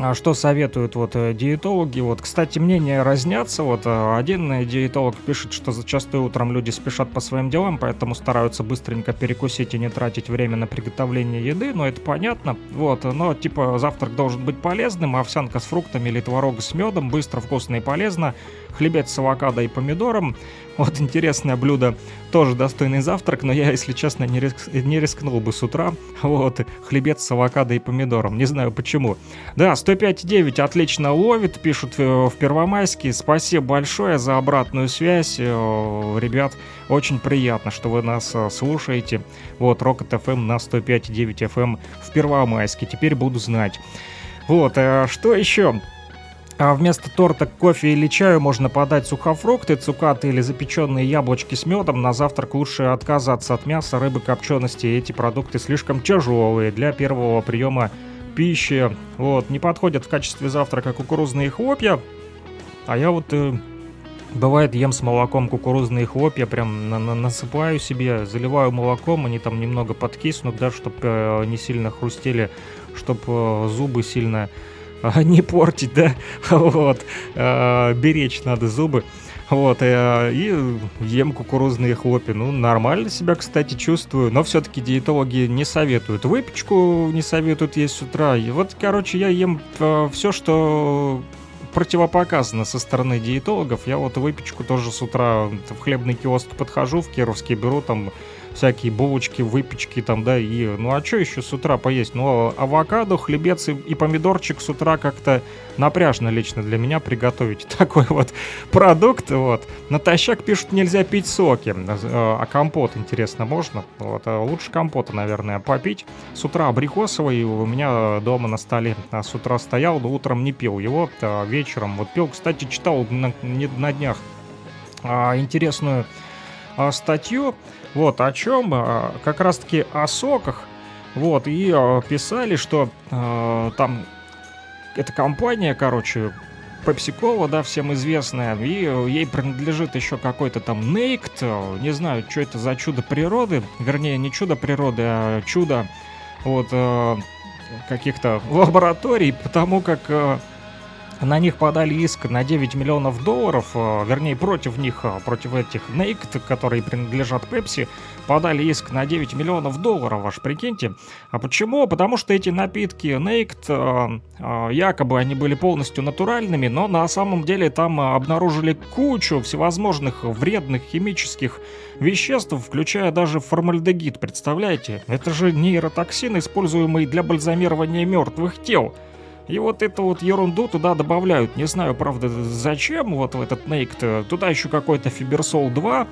[SPEAKER 3] а что советуют вот э, диетологи? Вот, кстати, мнения разнятся. Вот э, один диетолог пишет, что зачастую утром люди спешат по своим делам, поэтому стараются быстренько перекусить и не тратить время на приготовление еды. Но это понятно. Вот, но типа завтрак должен быть полезным, овсянка с фруктами или творог с медом, быстро, вкусно и полезно. Хлебец с авокадо и помидором. Вот интересное блюдо, тоже достойный завтрак, но я, если честно, не, риск, не рискнул бы с утра. Вот, хлебец с авокадо и помидором, не знаю почему. Да, 105.9 отлично ловит, пишут э, в Первомайске. Спасибо большое за обратную связь, э, ребят. Очень приятно, что вы нас э, слушаете. Вот, Rocket FM на 105.9 FM в Первомайске. Теперь буду знать. Вот, что еще? А вместо торта, кофе или чаю можно подать сухофрукты, цукаты или запеченные яблочки с медом. На завтрак лучше отказаться от мяса, рыбы, копчености. Эти продукты слишком тяжелые для первого приема пищи. Вот, не подходят в качестве завтрака кукурузные хлопья. А я вот э, Бывает, ем с молоком кукурузные хлопья, прям на -на насыпаю себе, заливаю молоком, они там немного подкиснут, да, чтобы э, не сильно хрустели, чтобы э, зубы сильно не портить, да, вот, э, беречь надо зубы, вот, э, и ем кукурузные хлопья, ну, нормально себя, кстати, чувствую, но все-таки диетологи не советуют, выпечку не советуют есть с утра, и вот, короче, я ем э, все, что противопоказано со стороны диетологов. Я вот выпечку тоже с утра в хлебный киоск подхожу, в Кировске беру там всякие булочки, выпечки там, да, и ну а что еще с утра поесть? Ну, авокадо, хлебец и, и помидорчик с утра как-то напряжно лично для меня приготовить такой вот продукт, вот. Натощак пишут, нельзя пить соки, а компот, интересно, можно? Вот, а лучше компота, наверное, попить. С утра абрикосовый у меня дома на столе а с утра стоял, но утром не пил его, а вечером вот пил. Кстати, читал на, на днях а, интересную а, статью, вот, о чем? А, как раз-таки о соках. Вот, и а, писали, что а, там эта компания, короче, Pepsi-Cola, да, всем известная, и ей принадлежит еще какой-то там Нейкт, не знаю, что это за чудо природы, вернее, не чудо природы, а чудо вот каких-то лабораторий, потому как на них подали иск на 9 миллионов долларов, э, вернее, против них, э, против этих Naked, которые принадлежат Pepsi, подали иск на 9 миллионов долларов, аж прикиньте. А почему? Потому что эти напитки Naked, э, якобы они были полностью натуральными, но на самом деле там обнаружили кучу всевозможных вредных химических веществ, включая даже формальдегид, представляете? Это же нейротоксин, используемый для бальзамирования мертвых тел. И вот эту вот ерунду туда добавляют. Не знаю, правда, зачем вот в этот нейк Туда еще какой-то Фиберсол 2.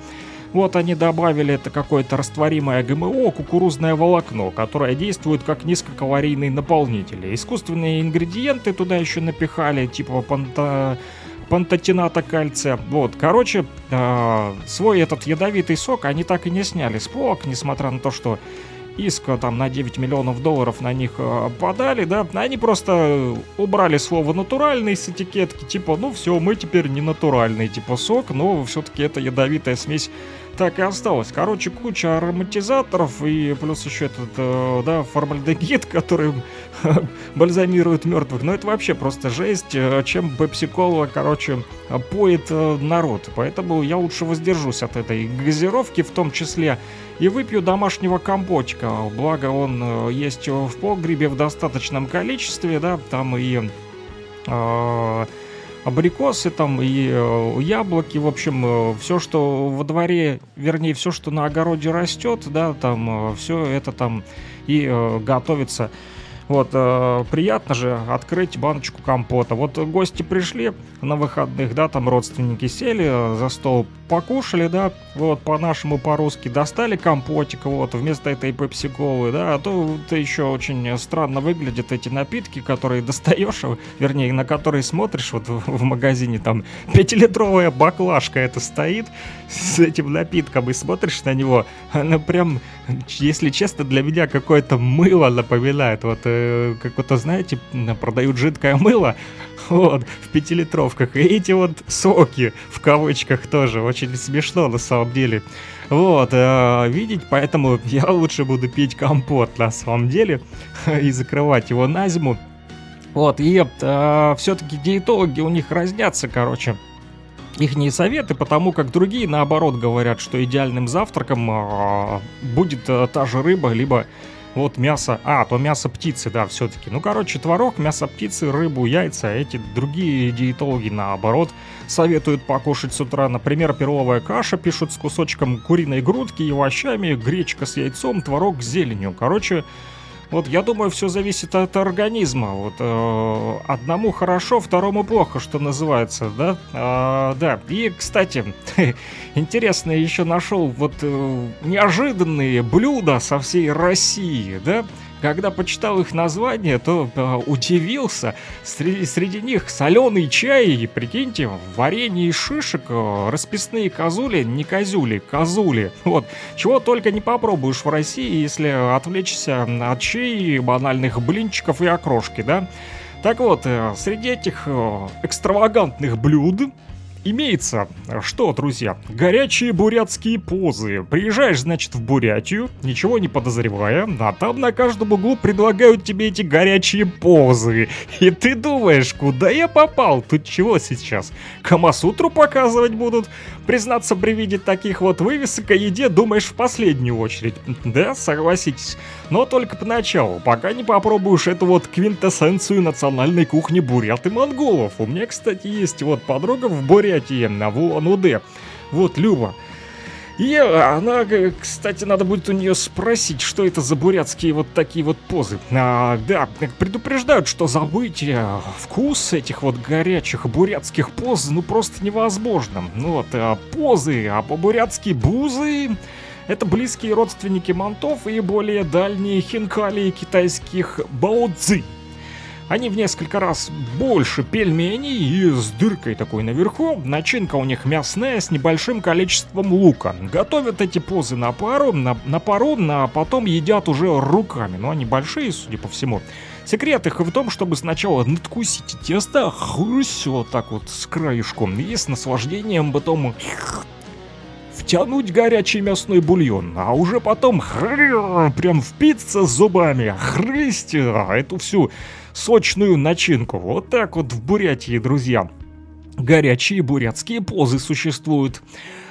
[SPEAKER 3] Вот они добавили это какое-то растворимое ГМО, кукурузное волокно, которое действует как низкокалорийный наполнитель. Искусственные ингредиенты туда еще напихали, типа панта пантотената кальция. Вот, короче, э, свой этот ядовитый сок они так и не сняли с полок, несмотря на то, что иска там на 9 миллионов долларов на них э, подали, да, они просто убрали слово натуральный с этикетки, типа, ну все, мы теперь не натуральный, типа сок, но все-таки это ядовитая смесь так и осталось. Короче, куча ароматизаторов и плюс еще этот, э, да, формальдегид, который бальзамирует мертвых. Но это вообще просто жесть, э, чем пепси-кола, короче, поет народ. Поэтому я лучше воздержусь от этой газировки в том числе и выпью домашнего компотика. Благо он э, есть в погребе в достаточном количестве, да, там и э, абрикосы, там и э, яблоки, в общем, э, все, что во дворе, вернее, все, что на огороде растет, да, там э, все это там и готовится вот, э, приятно же открыть баночку компота. Вот гости пришли на выходных, да, там родственники сели за стол, покушали, да, вот, по-нашему, по-русски, достали компотик, вот, вместо этой пепси-колы, да, а то это еще очень странно выглядят эти напитки, которые достаешь, вернее, на которые смотришь, вот в, магазине, там, пятилитровая баклажка это стоит с этим напитком, и смотришь на него, она прям, если честно, для меня какое-то мыло напоминает, вот, э, как вот, знаете, продают жидкое мыло, вот, в пятилитровках. И эти вот соки, в кавычках, тоже очень смешно на самом деле. Вот, э, видеть, поэтому я лучше буду пить компот на самом деле и закрывать его на зиму. Вот, и э, все-таки диетологи у них разнятся, короче, их не советы, потому как другие, наоборот, говорят, что идеальным завтраком э, будет э, та же рыба, либо вот мясо... А, то мясо птицы, да, все-таки. Ну, короче, творог, мясо птицы, рыбу, яйца. Эти другие диетологи, наоборот, советуют покушать с утра. Например, перловая каша, пишут, с кусочком куриной грудки и овощами, гречка с яйцом, творог с зеленью. Короче, вот я думаю, все зависит от организма. Вот э, одному хорошо, второму плохо, что называется, да? А, да. И, кстати, интересно, еще нашел вот э, неожиданные блюда со всей России, да? Когда почитал их название, то э, удивился. Среди, среди них соленый чай, прикиньте, варенье из шишек, э, расписные козули, не козюли, козули. Вот, чего только не попробуешь в России, если отвлечься от чай, банальных блинчиков и окрошки, да? Так вот, э, среди этих э, экстравагантных блюд имеется, что, друзья, горячие бурятские позы. Приезжаешь, значит, в Бурятию, ничего не подозревая, а там на каждом углу предлагают тебе эти горячие позы. И ты думаешь, куда я попал? Тут чего сейчас? Камасутру показывать будут? Признаться, при виде таких вот вывесок о еде думаешь в последнюю очередь. Да, согласитесь. Но только поначалу, пока не попробуешь эту вот квинтэссенцию национальной кухни бурят и монголов. У меня, кстати, есть вот подруга в Бурятии, на Улан-Удэ. Вот, Люба. И она, кстати, надо будет у нее спросить, что это за бурятские вот такие вот позы. А, да, предупреждают, что забыть э, вкус этих вот горячих бурятских поз, ну просто невозможно. Ну вот, а позы, а по-бурятски бузы... Это близкие родственники мантов и более дальние хинкали китайских баоцзи. Они в несколько раз больше пельменей и с дыркой такой наверху. Начинка у них мясная с небольшим количеством лука. Готовят эти позы на пару, на, на пару, а потом едят уже руками. Но они большие, судя по всему. Секрет их в том, чтобы сначала надкусить тесто, хрусь вот так вот с краешком, и с наслаждением потом втянуть горячий мясной бульон, а уже потом хры, прям впиться зубами, хрысть а, эту всю сочную начинку. Вот так вот в Бурятии, друзья. Горячие бурятские позы существуют.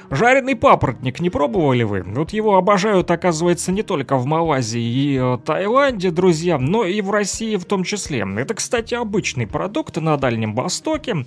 [SPEAKER 3] Жареный папоротник не пробовали вы? Вот его обожают, оказывается, не только в Малайзии и э, Таиланде, друзья, но и в России в том числе. Это, кстати, обычный продукт на Дальнем Востоке.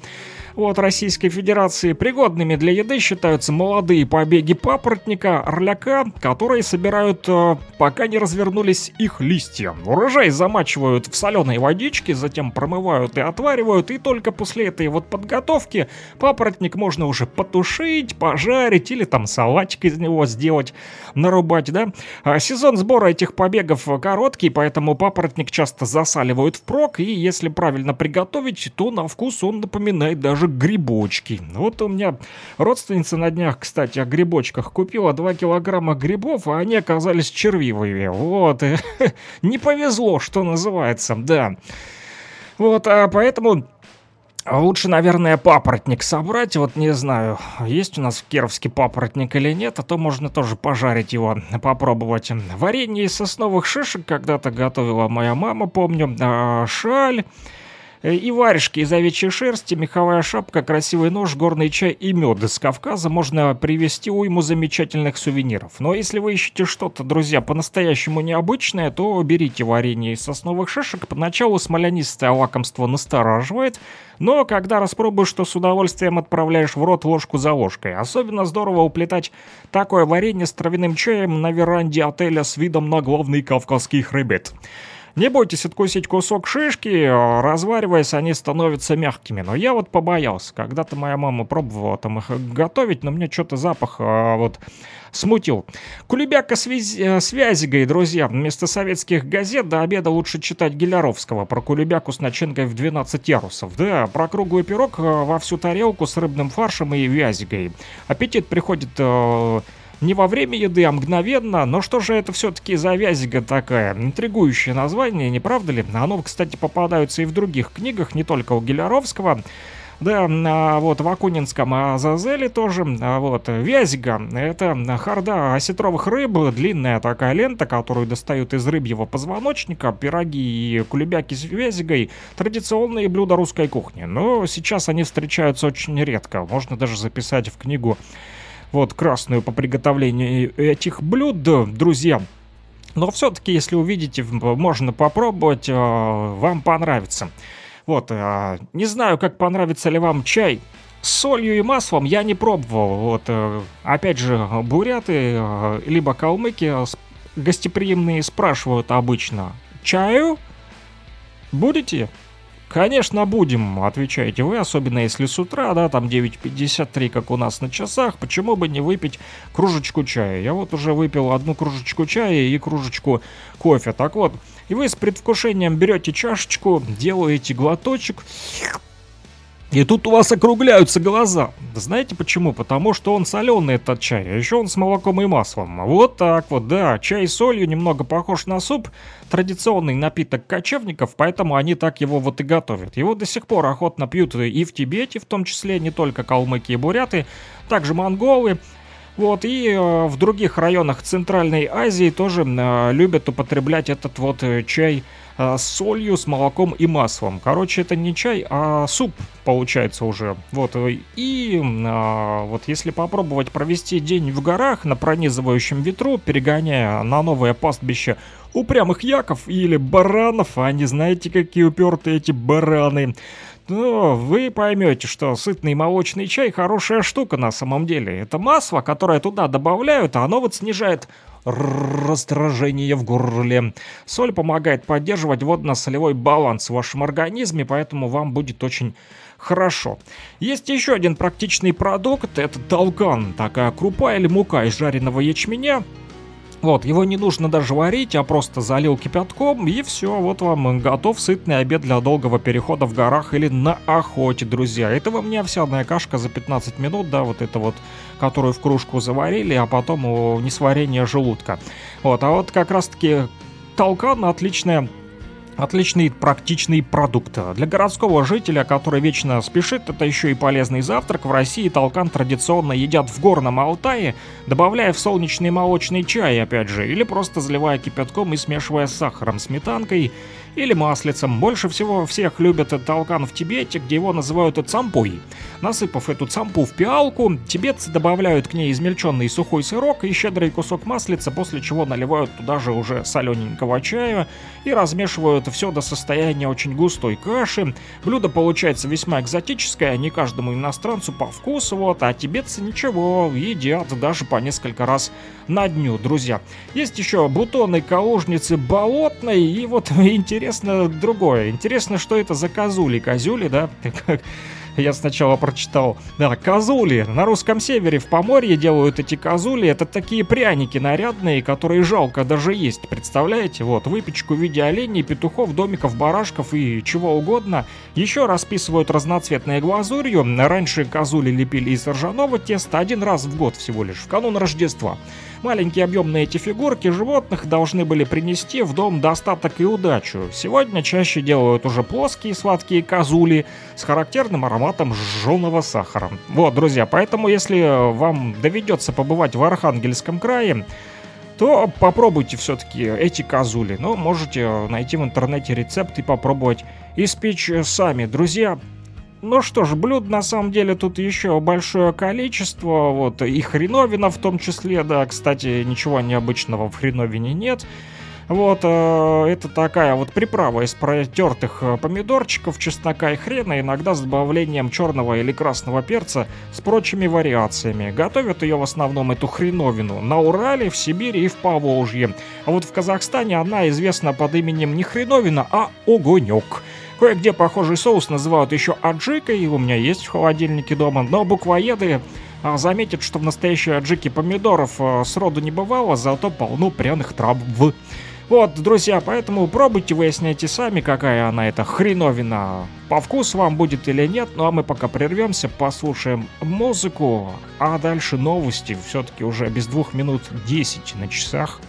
[SPEAKER 3] Вот Российской Федерации пригодными для еды считаются молодые побеги папоротника, орляка, которые собирают, э, пока не развернулись их листья. Урожай замачивают в соленой водичке, затем промывают и отваривают, и только после этой вот подготовки папоротник можно уже потушить, пожарить, пожарить или там салатик из него сделать, нарубать, да. А сезон сбора этих побегов короткий, поэтому папоротник часто засаливают впрок, и если правильно приготовить, то на вкус он напоминает даже грибочки. Вот у меня родственница на днях, кстати, о грибочках купила 2 килограмма грибов, а они оказались червивыми. Вот, не повезло, что называется, да. Вот, а поэтому лучше, наверное, папоротник собрать. Вот не знаю, есть у нас в Кировске папоротник или нет, а то можно тоже пожарить его, попробовать. Варенье из сосновых шишек когда-то готовила моя мама, помню. А, шаль и варежки из овечьей шерсти, меховая шапка, красивый нож, горный чай и мед из Кавказа можно привезти уйму замечательных сувениров. Но если вы ищете что-то, друзья, по-настоящему необычное, то берите варенье из сосновых шишек. Поначалу смолянистое лакомство настораживает, но когда распробуешь, то с удовольствием отправляешь в рот ложку за ложкой. Особенно здорово уплетать такое варенье с травяным чаем на веранде отеля с видом на главный кавказский хребет. Не бойтесь откусить кусок шишки, развариваясь, они становятся мягкими. Но я вот побоялся. Когда-то моя мама пробовала там их готовить, но мне что-то запах а, вот смутил. Кулебяка с, виз... Э, с Вязигой, друзья. Вместо советских газет до обеда лучше читать Геляровского про кулебяку с начинкой в 12 ярусов. Да, про круглый пирог э, во всю тарелку с рыбным фаршем и вязигой. Аппетит приходит... Э, не во время еды, а мгновенно. Но что же это все-таки за вязига такая? Интригующее название, не правда ли? Оно, кстати, попадается и в других книгах, не только у Геляровского. Да, а вот в Акунинском Азазеле тоже, а вот вязига, это харда осетровых рыб, длинная такая лента, которую достают из рыбьего позвоночника, пироги и кулебяки с вязигой, традиционные блюда русской кухни. Но сейчас они встречаются очень редко, можно даже записать в книгу вот красную по приготовлению этих блюд, друзья. Но все-таки, если увидите, можно попробовать, э, вам понравится. Вот, э, не знаю, как понравится ли вам чай с солью и маслом я не пробовал. Вот, э, опять же, буряты, либо калмыки гостеприимные спрашивают обычно, чаю будете? Конечно, будем, отвечаете вы, особенно если с утра, да, там 9.53, как у нас на часах, почему бы не выпить кружечку чая? Я вот уже выпил одну кружечку чая и кружечку кофе. Так вот, и вы с предвкушением берете чашечку, делаете глоточек, И тут у вас округляются глаза. Знаете почему? Потому что он соленый этот чай, а еще он с молоком и маслом. Вот так вот, да. Чай с солью немного похож на суп. Традиционный напиток кочевников, поэтому они так его вот и готовят. Его до сих пор охотно пьют и в Тибете, в том числе не только калмыки и буряты, также монголы, вот, и э, в других районах Центральной Азии тоже э, любят употреблять этот вот э, чай с солью, с молоком и маслом. Короче, это не чай, а суп получается уже. Вот, э, и э, вот если попробовать провести день в горах на пронизывающем ветру, перегоняя на новое пастбище упрямых яков или баранов, а не знаете, какие упертые эти бараны, ну, вы поймете, что сытный молочный чай хорошая штука на самом деле. Это масло, которое туда добавляют, а оно вот снижает раздражение в горле. Соль помогает поддерживать водно-солевой баланс в вашем организме, поэтому вам будет очень хорошо. Есть еще один практичный продукт, это толкан, такая крупа или мука из жареного ячменя, вот, его не нужно даже варить, а просто залил кипятком, и все, вот вам готов сытный обед для долгого перехода в горах или на охоте, друзья. Это вам не овсяная кашка за 15 минут, да, вот это вот, которую в кружку заварили, а потом несварение желудка. Вот, а вот как раз-таки толкан отличная Отличный практичный продукт. Для городского жителя, который вечно спешит, это еще и полезный завтрак. В России толкан традиционно едят в горном Алтае, добавляя в солнечный молочный чай, опять же, или просто заливая кипятком и смешивая с сахаром, сметанкой или маслицем. Больше всего всех любят толкан в Тибете, где его называют цампуй. Насыпав эту цампу в пиалку, тибетцы добавляют к ней измельченный сухой сырок и щедрый кусок маслица, после чего наливают туда же уже солененького чая и размешивают все до состояния очень густой каши. Блюдо получается весьма экзотическое, не каждому иностранцу по вкусу, вот, а тибетцы ничего, едят даже по несколько раз на дню, друзья. Есть еще бутоны калужницы болотной, и вот интересно другое. Интересно, что это за козули. Козюли, да? Я сначала прочитал, да, козули. На русском севере в Поморье делают эти козули. Это такие пряники нарядные, которые жалко даже есть. Представляете? Вот, выпечку в виде оленей, петухов, домиков, барашков и чего угодно. Еще расписывают разноцветной глазурью. Раньше козули лепили из ржаного теста один раз в год всего лишь, в канун Рождества. Маленькие объемные эти фигурки животных должны были принести в дом достаток и удачу. Сегодня чаще делают уже плоские сладкие козули с характерным ароматом жженого сахара. Вот, друзья, поэтому если вам доведется побывать в Архангельском крае, то попробуйте все-таки эти козули. Но можете найти в интернете рецепт и попробовать испечь сами. Друзья, ну что ж, блюд на самом деле тут еще большое количество, вот, и хреновина в том числе, да, кстати, ничего необычного в хреновине нет. Вот, э, это такая вот приправа из протертых э, помидорчиков, чеснока и хрена, иногда с добавлением черного или красного перца с прочими вариациями. Готовят ее в основном, эту хреновину, на Урале, в Сибири и в Поволжье. А вот в Казахстане она известна под именем не хреновина, а огонек. Кое-где похожий соус называют еще аджикой, у меня есть в холодильнике дома, но буквоеды а, заметят, что в настоящей аджике помидоров а, сроду не бывало, зато полно пряных трав. Вот, друзья, поэтому пробуйте, выясняйте сами, какая она эта хреновина. По вкусу вам будет или нет, ну а мы пока прервемся, послушаем музыку, а дальше новости, все-таки уже без двух минут 10 на часах.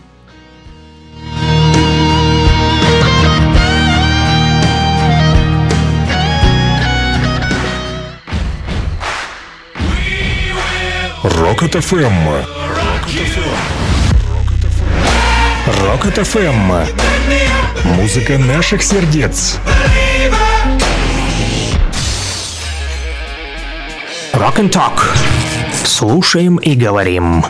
[SPEAKER 2] Рокот ФМ. Рокот ФМ. Музыка наших сердец.
[SPEAKER 4] Rock and Talk. Слушаем и говорим.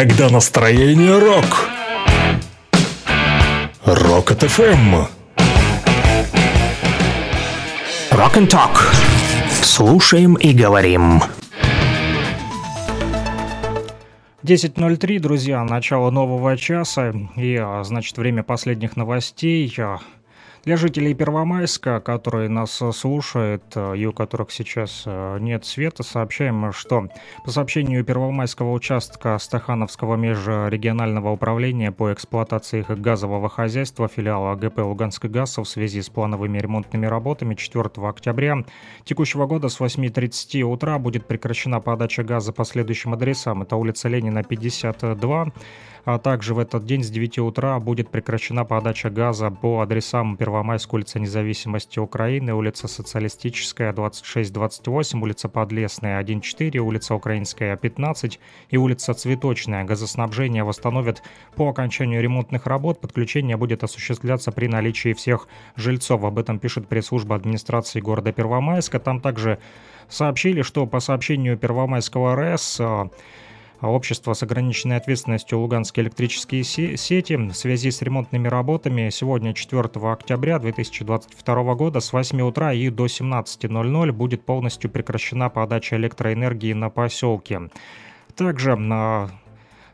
[SPEAKER 2] Когда настроение рок. Рок от ФМ.
[SPEAKER 4] Rock and Talk. Слушаем и говорим.
[SPEAKER 3] 10.03, друзья, начало нового часа и, а, значит, время последних новостей. Для жителей Первомайска, которые нас слушают э, и у которых сейчас э, нет света, сообщаем, что по сообщению Первомайского участка Стахановского межрегионального управления по эксплуатации газового хозяйства филиала АГП «Луганский газ» в связи с плановыми ремонтными работами 4 октября текущего года с 8.30 утра будет прекращена подача газа по следующим адресам. Это улица Ленина, 52, а также в этот день с 9 утра будет прекращена подача газа по адресам Первомайская улица Независимости Украины, улица Социалистическая, 26-28, улица Подлесная, 1-4, улица Украинская, 15 и улица Цветочная. Газоснабжение восстановят по окончанию ремонтных работ. Подключение будет осуществляться при наличии всех жильцов. Об этом пишет пресс-служба администрации города Первомайска. Там также сообщили, что по сообщению Первомайского РЭС а общество с ограниченной ответственностью Луганские электрические сети в связи с ремонтными работами сегодня, 4 октября 2022 года, с 8 утра и до 17.00 будет полностью прекращена подача электроэнергии на поселке. Также на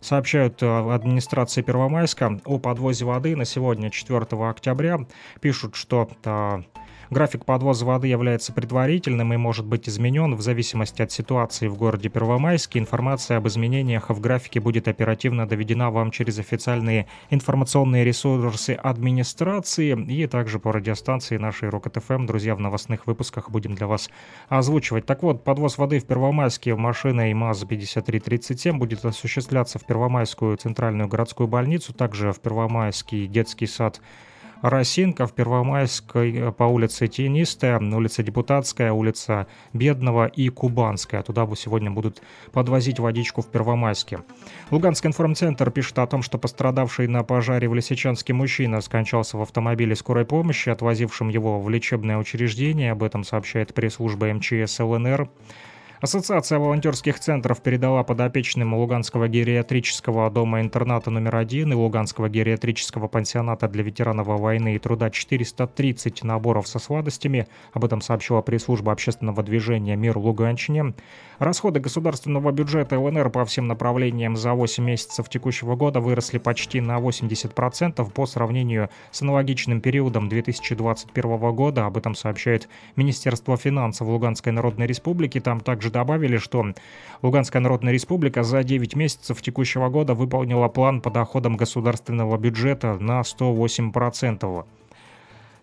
[SPEAKER 3] сообщают э, администрации Первомайска о подвозе воды на сегодня, 4 октября. Пишут, что э, График подвоза воды является предварительным и может быть изменен в зависимости от ситуации в городе Первомайске. Информация об изменениях в графике будет оперативно доведена вам через официальные информационные ресурсы администрации и также по радиостанции нашей FM. Друзья, в новостных выпусках будем для вас озвучивать. Так вот, подвоз воды в Первомайске машиной МАЗ-5337 будет осуществляться в Первомайскую центральную городскую больницу, также в Первомайский детский сад Росинка в Первомайской э, по улице Тенистая, улица Депутатская, улица Бедного и Кубанская. Туда сегодня будут подвозить водичку в Первомайске. Луганский информцентр пишет о том, что пострадавший на пожаре в Лисичанске мужчина скончался в автомобиле скорой помощи, отвозившем его в лечебное учреждение. Об этом сообщает пресс-служба МЧС ЛНР. Ассоциация волонтерских центров передала подопечным Луганского гериатрического дома-интерната номер один и Луганского гериатрического пансионата для ветеранов войны и труда 430 наборов со сладостями. Об этом сообщила пресс-служба общественного движения «Мир Луганщине». Расходы государственного бюджета ЛНР по всем направлениям за 8 месяцев текущего года выросли почти на 80% по сравнению с аналогичным периодом 2021 года. Об этом сообщает Министерство финансов Луганской Народной Республики. Там также добавили, что Луганская Народная Республика за 9 месяцев текущего года выполнила план по доходам государственного бюджета на 108%.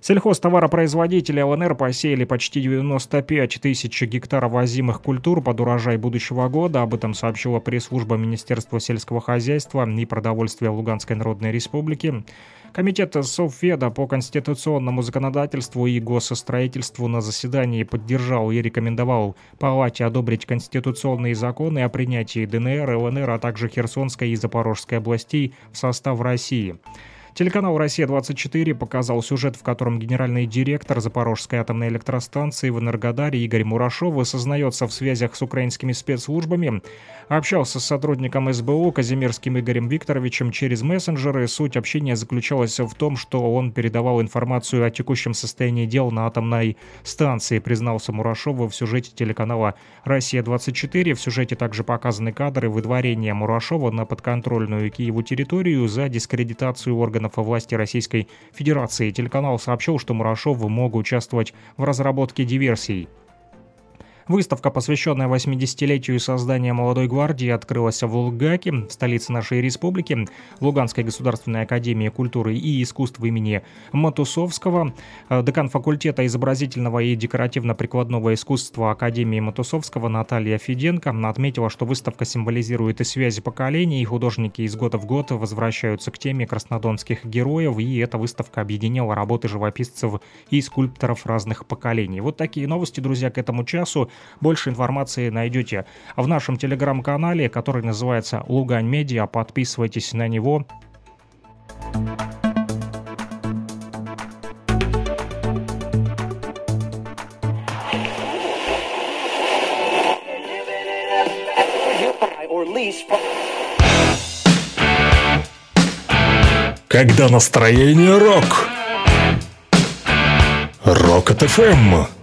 [SPEAKER 3] Сельхозтоваропроизводители ЛНР посеяли почти 95 тысяч гектаров возимых культур под урожай будущего года. Об этом сообщила пресс-служба Министерства сельского хозяйства и продовольствия Луганской Народной Республики. Комитет Совфеда по конституционному законодательству и госстроительству на заседании поддержал и рекомендовал Палате одобрить конституционные законы о принятии ДНР, ЛНР, а также Херсонской и Запорожской областей в состав России. Телеканал «Россия-24» показал сюжет, в котором генеральный директор Запорожской атомной электростанции в Энергодаре Игорь Мурашов осознается в связях с украинскими спецслужбами, общался с сотрудником СБУ Казимирским Игорем Викторовичем через мессенджеры. Суть общения заключалась в том, что он передавал информацию о текущем состоянии дел на атомной станции, признался Мурашов в сюжете телеканала «Россия-24». В сюжете также показаны кадры выдворения Мурашова на подконтрольную Киеву территорию за дискредитацию органов органов власти Российской Федерации. Телеканал сообщил, что Мурашов мог участвовать в разработке диверсий. Выставка, посвященная 80-летию создания молодой гвардии, открылась в Лугаке, столице нашей республики, Луганской государственной академии культуры и искусств имени Матусовского. Э, декан факультета изобразительного и декоративно-прикладного искусства Академии Матусовского Наталья Фиденко отметила, что выставка символизирует и связи поколений, и художники из года в год возвращаются к теме краснодонских героев, и эта выставка объединяла работы живописцев и скульпторов разных поколений. Вот такие новости, друзья, к этому часу. Больше информации найдете в нашем телеграм-канале, который называется Лугань Медиа. Подписывайтесь на него.
[SPEAKER 2] Когда настроение рок. Рок от ФМ.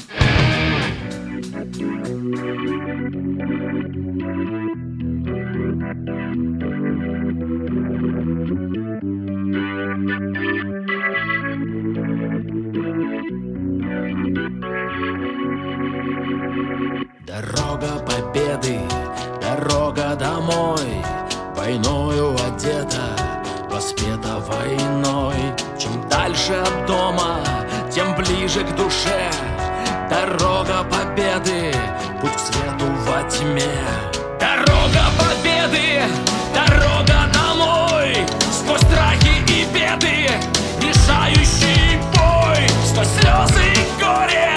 [SPEAKER 7] Дальше от дома, тем ближе к душе. Дорога победы, путь к свету во тьме. Дорога победы, дорога домой Сквозь страхи и беды, решающий бой Сквозь слезы и горе,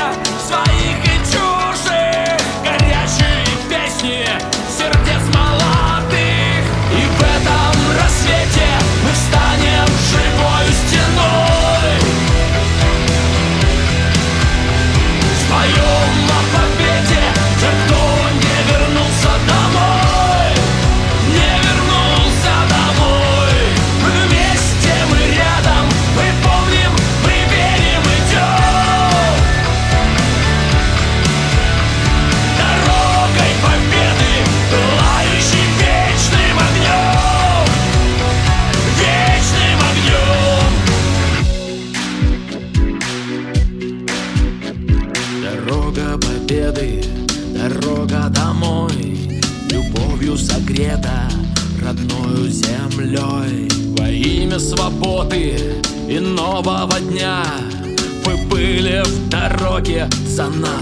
[SPEAKER 7] за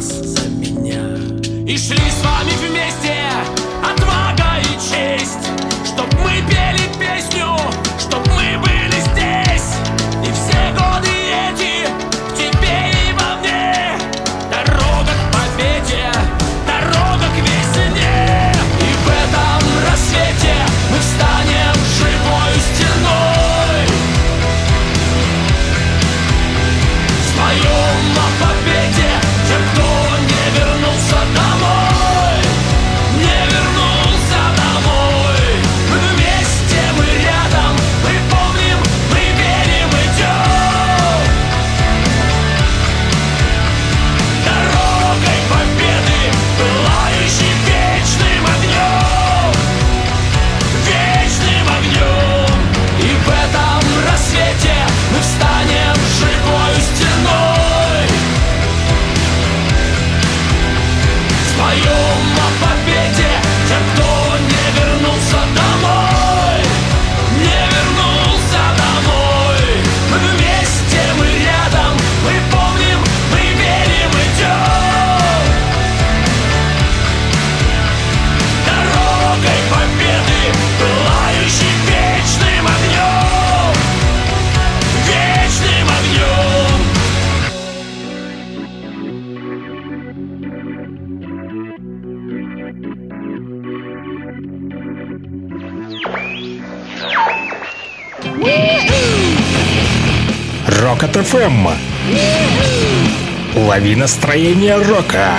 [SPEAKER 2] Настроение рока.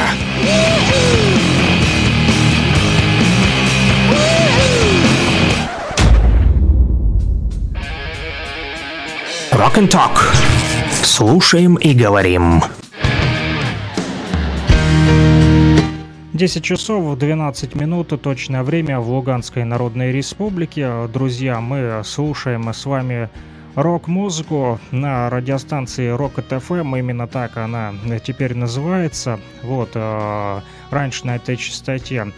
[SPEAKER 4] Rock and Talk. Слушаем и говорим.
[SPEAKER 3] 10 часов 12 минут, точное время в Луганской Народной Республике. Друзья, мы слушаем с вами рок-музыку на радиостанции Rock FM, именно так она теперь называется. Вот, э, раньше на этой частоте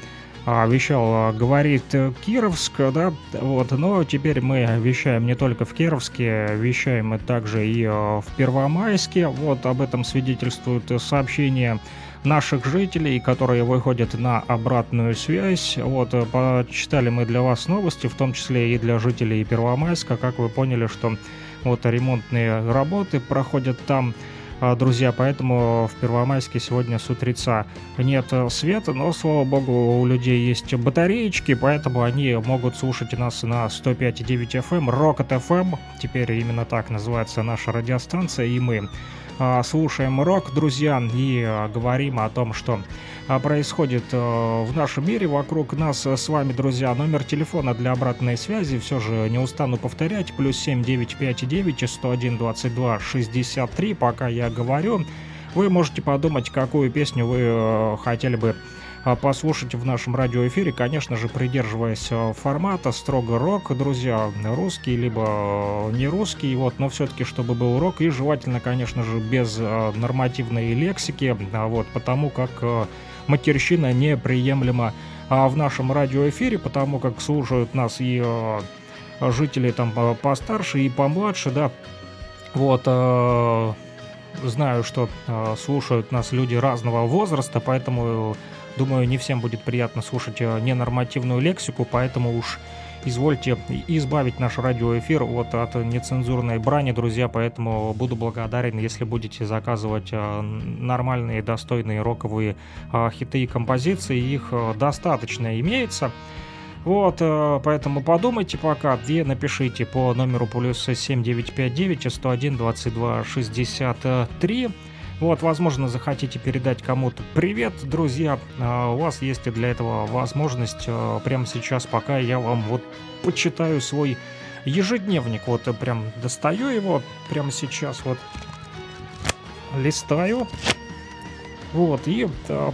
[SPEAKER 3] а, вещал, а, говорит э, Кировск, да, вот, но теперь мы вещаем не только в Кировске, вещаем мы также и э, в Первомайске, вот, об этом свидетельствует сообщение наших жителей, которые выходят на обратную связь. Вот, э, почитали мы для вас новости, в том числе и для жителей Первомайска. Как вы поняли, что вот ремонтные работы проходят там, а, друзья, поэтому в Первомайске сегодня с утреца нет э, света, но, слава богу, у людей есть батареечки, поэтому они могут слушать нас на 105.9 FM, Rocket FM, теперь именно так называется наша радиостанция, и мы слушаем рок, друзья, и а, говорим о том, что а, происходит в нашем мире вокруг нас с вами, друзья. Номер телефона для обратной связи, все же не устану повторять, плюс 7959 101 22 63, пока я говорю. Вы можете подумать, какую песню вы хотели бы а послушать в нашем радиоэфире, конечно же, придерживаясь э, формата строго рок, друзья, русский, либо э, не русский, вот, но все-таки, чтобы был рок, и желательно, конечно же, без э, нормативной лексики, а вот, потому как матерщина неприемлема а в нашем радиоэфире, потому как слушают нас и жители там постарше и помладше, да, вот, знаю, что слушают нас люди разного возраста, поэтому Думаю, не всем будет приятно слушать э, ненормативную лексику, поэтому уж извольте избавить наш радиоэфир от, от нецензурной брани, друзья, поэтому буду благодарен, если будете заказывать э, нормальные, достойные роковые э, хиты и композиции, их достаточно имеется. Вот, поэтому подумайте пока и напишите по номеру плюс 7959 101 22 63 вот, возможно, захотите передать кому-то привет, друзья. А, у вас есть и для этого возможность а, прямо сейчас, пока я вам вот почитаю свой ежедневник. Вот прям достаю его прямо сейчас, вот листаю. Вот, и а,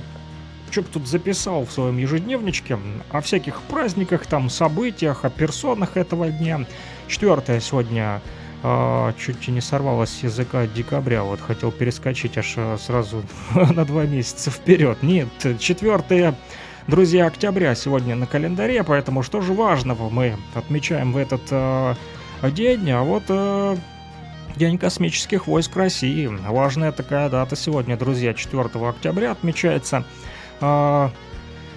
[SPEAKER 3] что тут записал в своем ежедневничке о всяких праздниках, там, событиях, о персонах этого дня. Четвертое сегодня а, чуть не сорвалось с языка декабря. Вот хотел перескочить аж а, сразу на два месяца вперед. Нет, четвертое, друзья, октября сегодня на календаре, поэтому что же важного мы отмечаем в этот э, день? А вот э, День космических войск России. Важная такая дата сегодня, друзья, 4 октября отмечается. Э,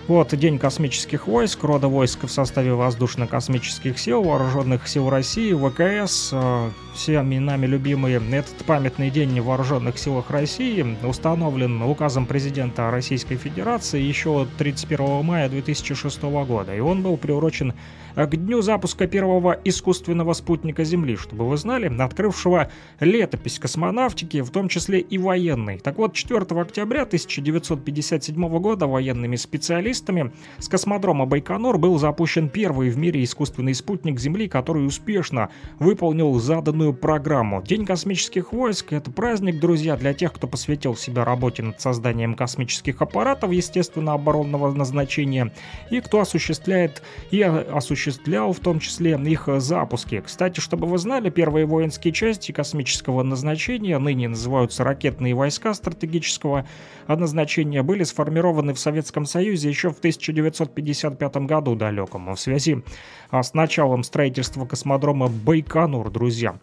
[SPEAKER 3] вот День космических войск, рода войск в составе воздушно-космических сил, вооруженных сил России, ВКС, э, всеми нами любимый этот памятный день в вооруженных силах России установлен указом президента Российской Федерации еще 31 мая 2006 года, и он был приурочен к дню запуска первого искусственного спутника Земли, чтобы вы знали, открывшего летопись космонавтики, в том числе и военной. Так вот, 4 октября 1957 года военными специалистами с космодрома Байконур был запущен первый в мире искусственный спутник Земли, который успешно выполнил заданную программу. День космических войск — это праздник, друзья, для тех, кто посвятил себя работе над созданием космических аппаратов, естественно, оборонного назначения, и кто осуществляет и осуществляет осуществлял в том числе их запуски. Кстати, чтобы вы знали, первые воинские части космического назначения, ныне называются ракетные войска стратегического назначения, были сформированы в Советском Союзе еще в 1955 году далеком, в связи с началом строительства космодрома Байконур, друзья.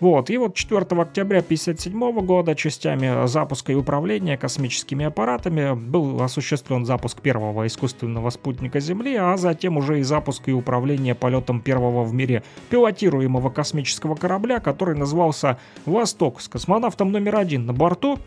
[SPEAKER 3] Вот, и вот 4 октября 1957 года частями запуска и управления космическими аппаратами был осуществлен запуск первого искусственного спутника Земли, а затем уже и запуск и управление полетом первого в мире пилотируемого космического корабля, который назывался «Восток» с космонавтом номер один на борту.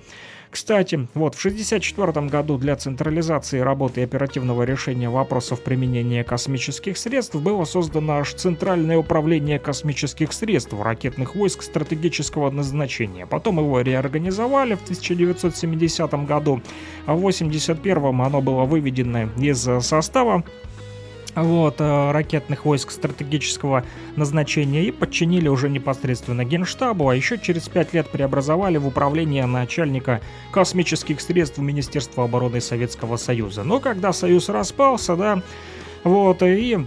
[SPEAKER 3] Кстати, вот в 1964 году для централизации работы и оперативного решения вопросов применения космических средств было создано аж Центральное управление космических средств ракетных войск стратегического назначения. Потом его реорганизовали в 1970 году, а в 1981 оно было выведено из состава вот, э, ракетных войск стратегического назначения и подчинили уже непосредственно Генштабу, а еще через пять лет преобразовали в управление начальника космических средств Министерства обороны Советского Союза. Но когда Союз распался, да, вот, и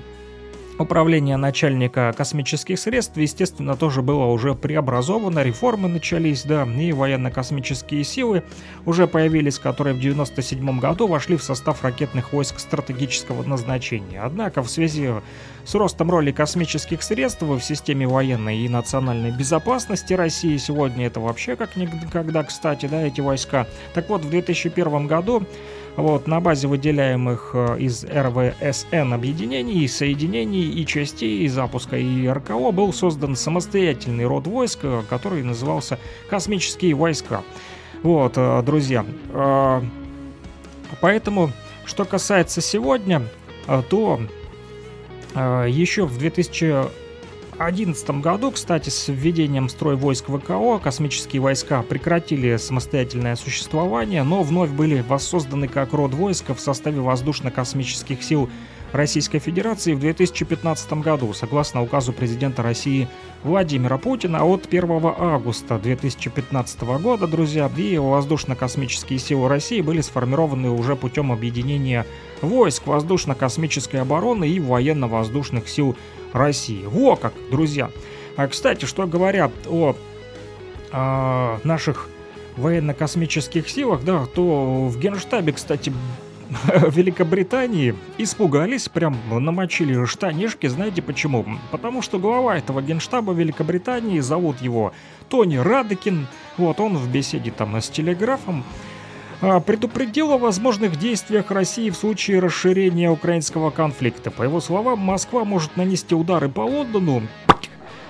[SPEAKER 3] Управление начальника космических средств, естественно, тоже было уже преобразовано, реформы начались, да, и военно-космические силы уже появились, которые в 1997 году вошли в состав ракетных войск стратегического назначения. Однако в связи с ростом роли космических средств в системе военной и национальной безопасности России, сегодня это вообще как никогда, кстати, да, эти войска. Так вот, в 2001 году вот, на базе выделяемых э, из РВСН объединений, соединений и частей запуска и РКО был создан самостоятельный род войск, э, который назывался «Космические войска». Вот, э, друзья, поэтому, что касается сегодня, то еще в 2000 2011 году, кстати, с введением строй войск ВКО космические войска прекратили самостоятельное существование, но вновь были воссозданы как род войска в составе воздушно-космических сил Российской Федерации в 2015 году, согласно указу президента России Владимира Путина от 1 августа 2015 года, друзья, и воздушно-космические силы России были сформированы уже путем объединения войск воздушно-космической обороны и военно-воздушных сил России. Во как, друзья! А, кстати, что говорят о э, наших военно-космических силах, да, то в Генштабе, кстати, Великобритании испугались, прям намочили штанишки. Знаете почему? Потому что глава этого генштаба Великобритании, зовут его Тони Радекин. Вот он в беседе там с телеграфом предупредил о возможных действиях России в случае расширения украинского конфликта. По его словам, Москва может нанести удары по Лондону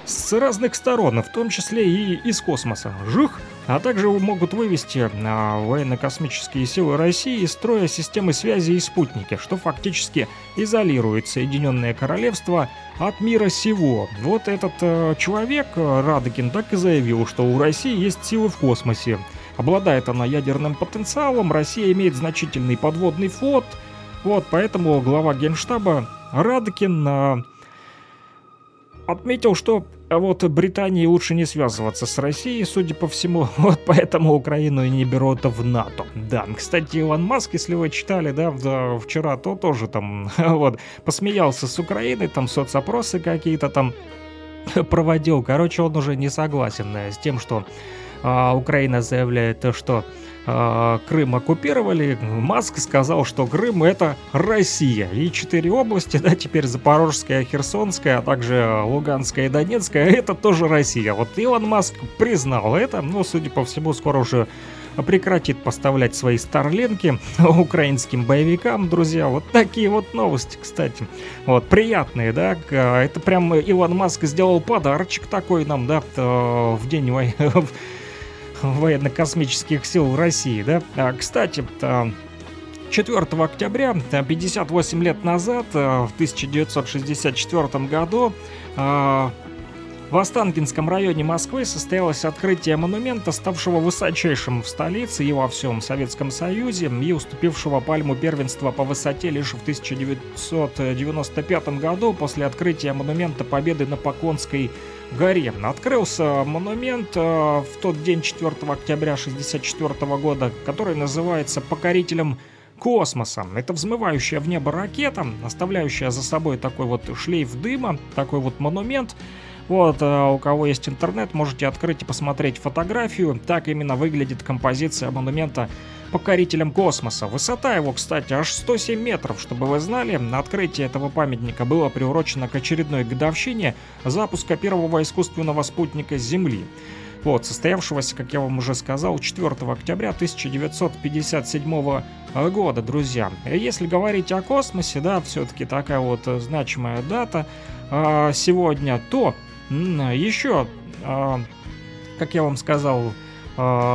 [SPEAKER 3] с разных сторон, в том числе и из космоса. Жух! А также могут вывести на военно-космические силы России из строя системы связи и спутники, что фактически изолирует Соединенное Королевство от мира сего. Вот этот э, человек, Радыкин, так и заявил, что у России есть силы в космосе. Обладает она ядерным потенциалом, Россия имеет значительный подводный флот. Вот, поэтому глава Генштаба Радыкин э, отметил, что а вот Британии лучше не связываться с Россией, судя по всему, вот поэтому Украину и не берут в НАТО. Да, кстати, Илон Маск, если вы читали, да, вчера, то тоже там, вот, посмеялся с Украиной, там соцопросы какие-то там проводил. Короче, он уже не согласен э, с тем, что а, Украина заявляет, что э, Крым оккупировали, Маск сказал, что Крым это Россия. И четыре области, да, теперь Запорожская, Херсонская, а также Луганская и Донецкая, это тоже Россия. Вот Илон Маск признал это, но, судя по всему, скоро уже прекратит поставлять свои старлинки украинским боевикам, друзья. Вот такие вот новости, кстати. Вот, приятные, да? Это прям Илон Маск сделал подарочек такой нам, да, в день войны военно-космических сил России, да. А, кстати, 4 октября, 58 лет назад, в 1964 году, в Останкинском районе Москвы состоялось открытие монумента, ставшего высочайшим в столице и во всем Советском Союзе, и уступившего пальму первенства по высоте лишь в 1995 году после открытия монумента Победы на Поконской горе. Открылся монумент э, в тот день 4 октября 1964 года, который называется «Покорителем космоса». Это взмывающая в небо ракета, оставляющая за собой такой вот шлейф дыма, такой вот монумент – вот, э, у кого есть интернет, можете открыть и посмотреть фотографию. Так именно выглядит композиция монумента покорителям космоса. Высота его, кстати, аж 107 метров, чтобы вы знали. Открытие этого памятника было приурочено к очередной годовщине запуска первого искусственного спутника Земли. Вот, состоявшегося, как я вам уже сказал, 4 октября 1957 года, друзья. Если говорить о космосе, да, все-таки такая вот значимая дата э, сегодня, то еще, а, как я вам сказал,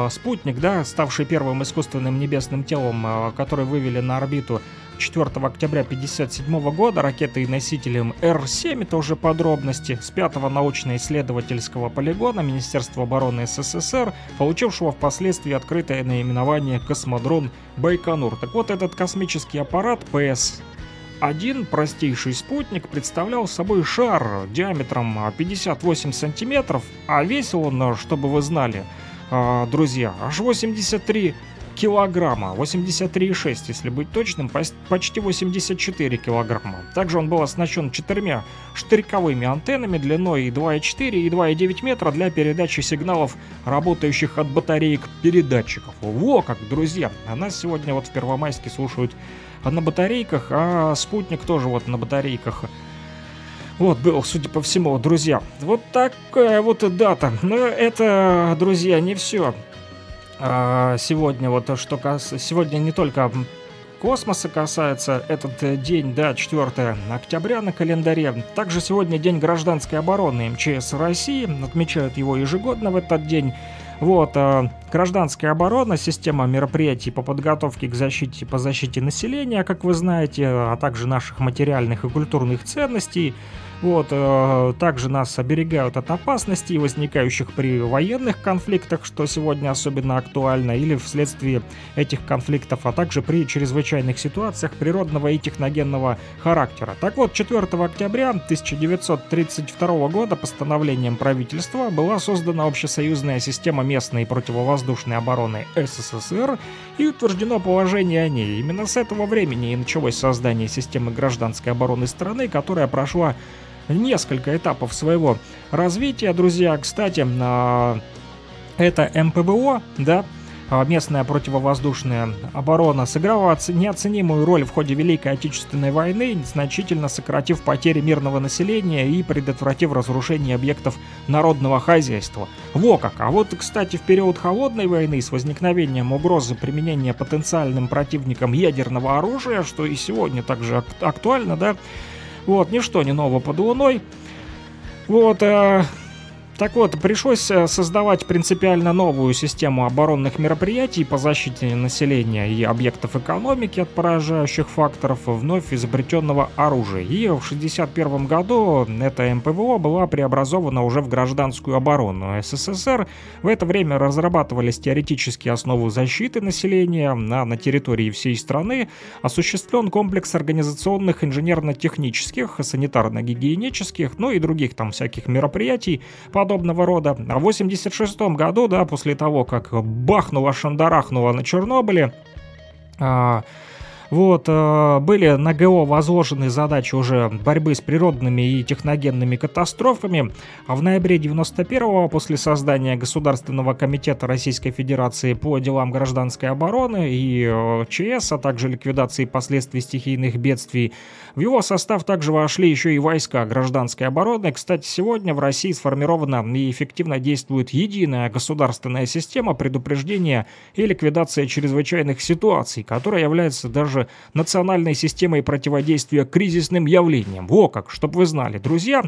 [SPEAKER 3] спутник, да, ставший первым искусственным небесным телом, а, который вывели на орбиту 4 октября 1957 года ракетой носителем Р-7, это уже подробности, с 5 научно-исследовательского полигона Министерства обороны СССР, получившего впоследствии открытое наименование «Космодрон Байконур». Так вот, этот космический аппарат ПС один простейший спутник представлял собой шар диаметром 58 сантиметров, а весил он, чтобы вы знали, а, друзья, аж 83 килограмма, 83,6, если быть точным, почти 84 килограмма. Также он был оснащен четырьмя штырьковыми антеннами длиной 2,4 и 2,9 метра для передачи сигналов, работающих от батареек передатчиков. Во как, друзья! А нас сегодня вот в Первомайске слушают на батарейках, а спутник тоже вот на батарейках. Вот, был, судя по всему, друзья. Вот такая вот дата. Но это, друзья, не все. А, сегодня вот что касается... Сегодня не только космоса касается этот день, да, 4 октября на календаре. Также сегодня день гражданской обороны МЧС России. Отмечают его ежегодно в этот день. Вот, э, гражданская оборона, система мероприятий по подготовке к защите, по защите населения, как вы знаете, а также наших материальных и культурных ценностей. Вот, э, также нас оберегают от опасностей, возникающих при военных конфликтах, что сегодня особенно актуально, или вследствие этих конфликтов, а также при чрезвычайных ситуациях природного и техногенного характера. Так вот, 4 октября 1932 года постановлением правительства была создана общесоюзная система местной противовоздушной обороны СССР и утверждено положение о ней. Именно с этого времени и началось создание системы гражданской обороны страны, которая прошла несколько этапов своего развития, друзья. Кстати, а, это МПБО, да, а, местная противовоздушная оборона сыграла неоценимую роль в ходе Великой Отечественной войны, значительно сократив потери мирного населения и предотвратив разрушение объектов народного хозяйства. Во как! А вот, кстати, в период Холодной войны с возникновением угрозы применения потенциальным противником ядерного оружия, что и сегодня также актуально, да, вот, ничто не ново под луной. Вот, э, так вот, пришлось э, создавать принципиально новую систему оборонных мероприятий по защите населения и объектов экономики от поражающих факторов вновь изобретенного оружия. И в 1961 году эта МПВО была преобразована уже в гражданскую оборону СССР. В это время разрабатывались теоретические основы защиты населения на, на территории всей страны, осуществлен комплекс организационных инженерно-технических, санитарно-гигиенических, ну и других там всяких мероприятий по подобного рода. А в 86 году, да, после того, как бахнуло-шандарахнуло на Чернобыле, а, вот, э, были на ГО возложены задачи уже борьбы с природными и техногенными катастрофами. А в ноябре 91-го, после создания Государственного комитета Российской Федерации по делам гражданской обороны и э, ЧС, а также ликвидации последствий стихийных бедствий, в его состав также вошли еще и войска гражданской обороны. Кстати, сегодня в России сформирована и эффективно действует единая государственная система предупреждения и ликвидации чрезвычайных ситуаций, которая является даже национальной системой противодействия кризисным явлениям. Во как, чтобы вы знали, друзья,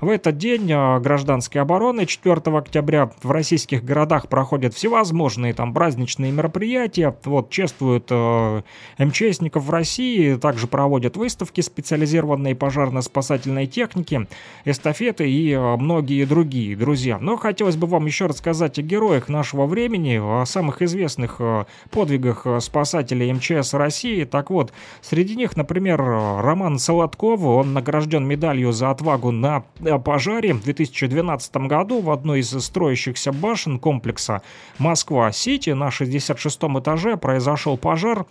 [SPEAKER 3] в этот день а, гражданской обороны 4 октября в российских городах проходят всевозможные там праздничные мероприятия. Вот, чествуют э, МЧСников в России, также проводят выставки специализированной пожарно-спасательной техники, эстафеты и э, многие другие, друзья. Но хотелось бы вам еще рассказать о героях нашего времени, о самых известных э, подвигах спасателей МЧС России. Так вот, среди них, например, Роман Солодков, он награжден медалью за отвагу на э, пожаре в 2012 году в одной из строящихся башен комплекса Москва-Сити на 66 этаже произошел пожар.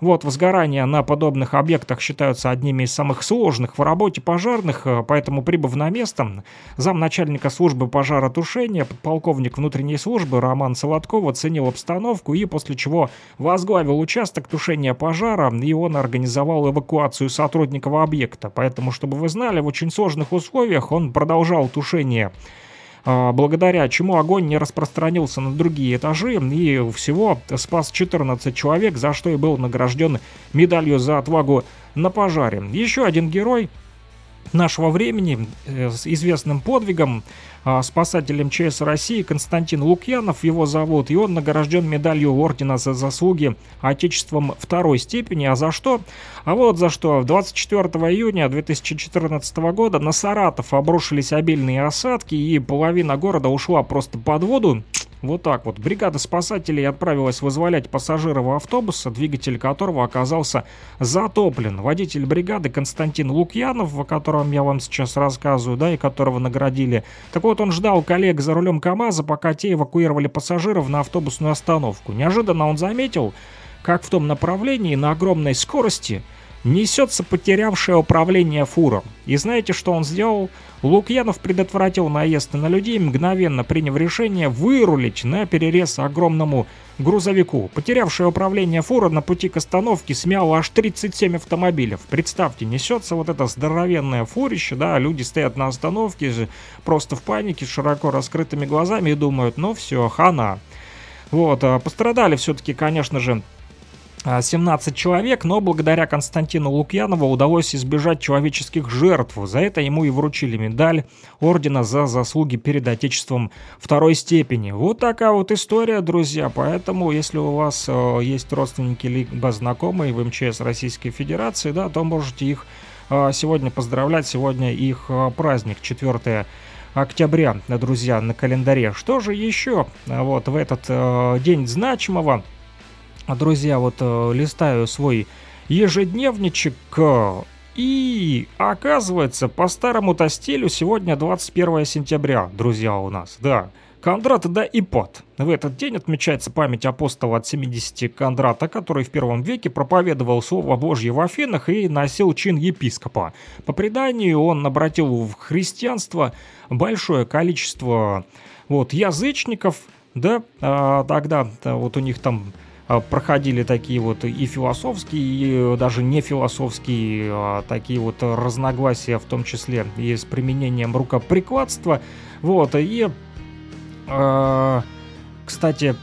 [SPEAKER 3] Вот, возгорания на подобных объектах считаются одними из самых сложных в работе пожарных, э, поэтому, прибыв на место, замначальника службы пожаротушения, подполковник внутренней службы Роман Солодков оценил обстановку и после чего возглавил участок тушения пожара, и он организовал эвакуацию сотрудников объекта. Поэтому, чтобы вы знали, в очень сложных условиях он продолжал тушение благодаря чему огонь не распространился на другие этажи и всего спас 14 человек, за что и был награжден медалью за отвагу на пожаре. Еще один герой нашего времени э, с известным подвигом а, спасатель МЧС России Константин Лукьянов, его зовут, и он награжден медалью Ордена за заслуги Отечеством второй степени. А за что? А вот за что. 24 июня 2014 года на Саратов обрушились обильные осадки, и половина города ушла просто под воду. Вот так вот. Бригада спасателей отправилась вызволять пассажиров автобуса, двигатель которого оказался затоплен. Водитель бригады Константин Лукьянов, о котором я вам сейчас рассказываю, да, и которого наградили. Так вот, он ждал коллег за рулем КАМАЗа, пока те эвакуировали пассажиров на автобусную остановку. Неожиданно он заметил, как в том направлении на огромной скорости – несется потерявшее управление фуром. И знаете, что он сделал? Лукьянов предотвратил наезд на людей, мгновенно приняв решение вырулить на перерез огромному грузовику. Потерявшее управление фура на пути к остановке смяло аж 37 автомобилей. Представьте, несется вот это здоровенное фурище, да, люди стоят на остановке просто в панике, широко раскрытыми глазами и думают, ну все, хана. Вот, а пострадали все-таки, конечно же, 17 человек, но благодаря Константину Лукьянову удалось избежать человеческих жертв. За это ему и вручили медаль Ордена за заслуги перед Отечеством второй степени. Вот такая вот история, друзья. Поэтому, если у вас э, есть родственники либо знакомые в МЧС Российской Федерации, да, то можете их а, сегодня поздравлять. Сегодня их а, праздник, 4 октября, друзья, на календаре. Что же еще вот в этот э, день значимого? Друзья, вот э, листаю свой ежедневничек и оказывается, по старому-то стилю сегодня 21 сентября, друзья, у нас, да. Кондрат да Ипат. В этот день отмечается память апостола от 70 Кондрата, который в первом веке проповедовал Слово Божье в Афинах и носил чин епископа. По преданию, он обратил в христианство большое количество вот, язычников, да, а, тогда да, вот у них там проходили такие вот и философские, и даже не философские а, такие вот разногласия, в том числе и с применением рукоприкладства. Вот, и Э, кстати,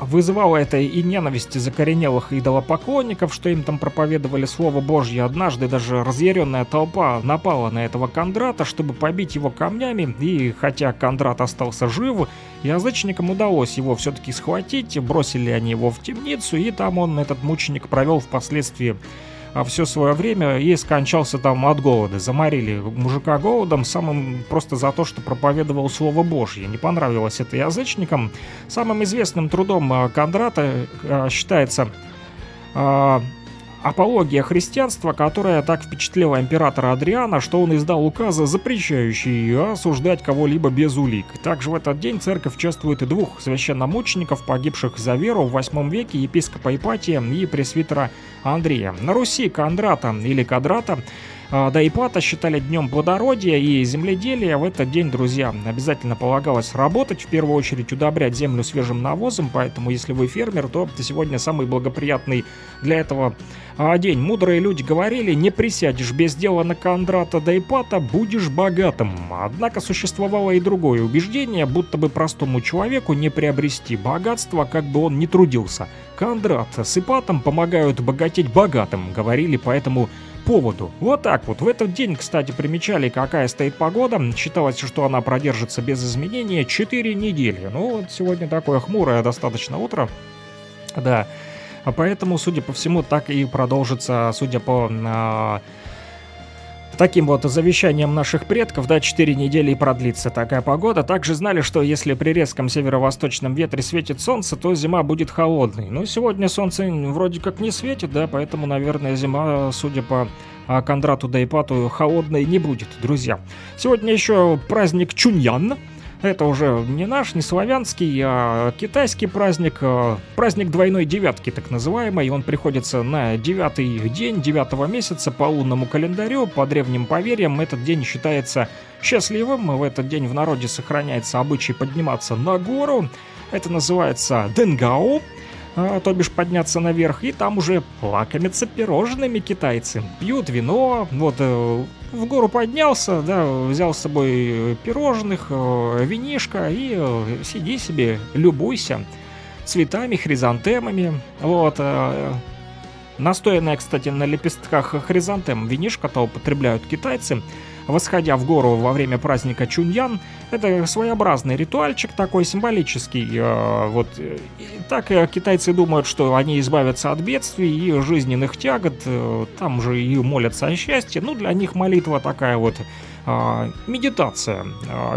[SPEAKER 3] вызывало это и ненависть закоренелых идолопоклонников, что им там проповедовали Слово Божье. Однажды даже разъяренная толпа напала на этого Кондрата, чтобы побить его камнями, и хотя Кондрат остался жив, язычникам удалось его все-таки схватить, бросили они его в темницу, и там он, этот мученик, провел впоследствии все свое время и скончался там от голода. Заморили мужика голодом самым просто за то, что проповедовал Слово Божье. Не понравилось это язычникам. Самым известным трудом а, Кондрата а, считается апология христианства, которая так впечатлила императора Адриана, что он издал указы, запрещающие осуждать кого-либо без улик. Также в этот день церковь чествует двух священномучеников, погибших за веру в 8 веке, епископа Ипатия и пресвитера Андрея. На Руси Кондрата или Кадрата а, да и Пата считали днем плодородия и земледелия. В этот день, друзья, обязательно полагалось работать, в первую очередь удобрять землю свежим навозом, поэтому если вы фермер, то сегодня самый благоприятный для этого а, день. Мудрые люди говорили, не присядешь без дела на Кондрата да и Пата, будешь богатым. Однако существовало и другое убеждение, будто бы простому человеку не приобрести богатство, как бы он ни трудился. Кондрат с Ипатом помогают богатеть богатым, говорили поэтому поводу. Вот так вот. В этот день, кстати, примечали, какая стоит погода. Считалось, что она продержится без изменения 4 недели. Ну, вот сегодня такое хмурое достаточно утро. Да. Поэтому, судя по всему, так и продолжится, судя по а, таким вот завещанием наших предков, да, 4 недели и продлится такая погода. Также знали, что если при резком северо-восточном ветре светит солнце, то зима будет холодной. Но сегодня солнце вроде как не светит, да, поэтому, наверное, зима, судя по а, Кондрату да Ипату, холодной не будет, друзья. Сегодня еще праздник Чуньян, это уже не наш, не славянский, а китайский праздник. А, праздник двойной девятки, так называемый. Он приходится на девятый день девятого месяца по лунному календарю. По древним поверьям этот день считается счастливым. В этот день в народе сохраняется обычай подниматься на гору. Это называется Денгао то бишь подняться наверх, и там уже лакомятся пирожными китайцы, пьют вино, вот э, в гору поднялся, да, взял с собой пирожных, э, винишко и э, сиди себе, любуйся цветами, хризантемами, вот. Настоянное, кстати, на лепестках хризантем винишко-то употребляют китайцы – восходя в гору во время праздника Чуньян. Это своеобразный ритуальчик такой символический. Э, вот так э, китайцы думают, что они избавятся от бедствий и жизненных тягот. Э, там же и молятся о счастье. Ну, для них молитва такая вот медитация.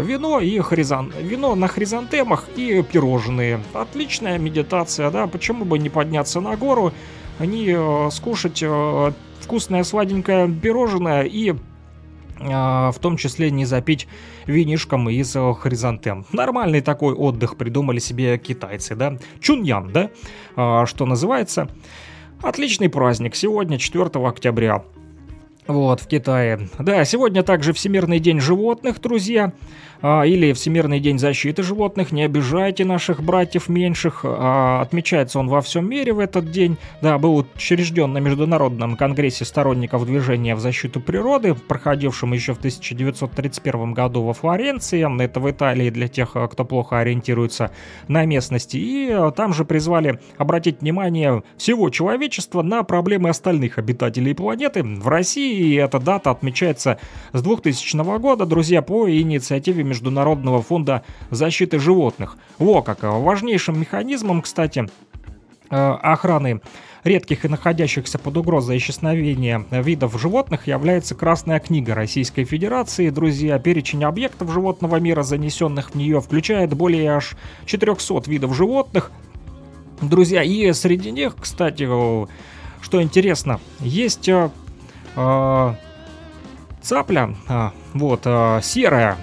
[SPEAKER 3] Вино и хризан... вино на хризантемах и пирожные. Отличная медитация, да, почему бы не подняться на гору, они скушать вкусное сладенькое пирожное и в том числе не запить винишком из э, хризантем. Нормальный такой отдых придумали себе китайцы, да? Чуньян, да? А, что называется. Отличный праздник. Сегодня 4 октября. Вот, в Китае. Да, сегодня также Всемирный день животных, друзья. А, или Всемирный день защиты животных, не обижайте наших братьев меньших, а, отмечается он во всем мире в этот день, да, был учрежден на Международном конгрессе сторонников движения в защиту природы, проходившем еще в 1931 году во Флоренции, это в Италии для тех, кто плохо ориентируется на местности, и а, там же призвали обратить внимание всего человечества на проблемы остальных обитателей планеты. В России эта дата отмечается с 2000 года, друзья, по инициативе Международного фонда защиты животных. Во как! Важнейшим механизмом, кстати, э, охраны редких и находящихся под угрозой исчезновения видов животных является Красная книга Российской Федерации. Друзья, перечень объектов животного мира, занесенных в нее, включает более аж 400 видов животных. Друзья, и среди них, кстати, что интересно, есть э, цапля, э, вот, э, серая,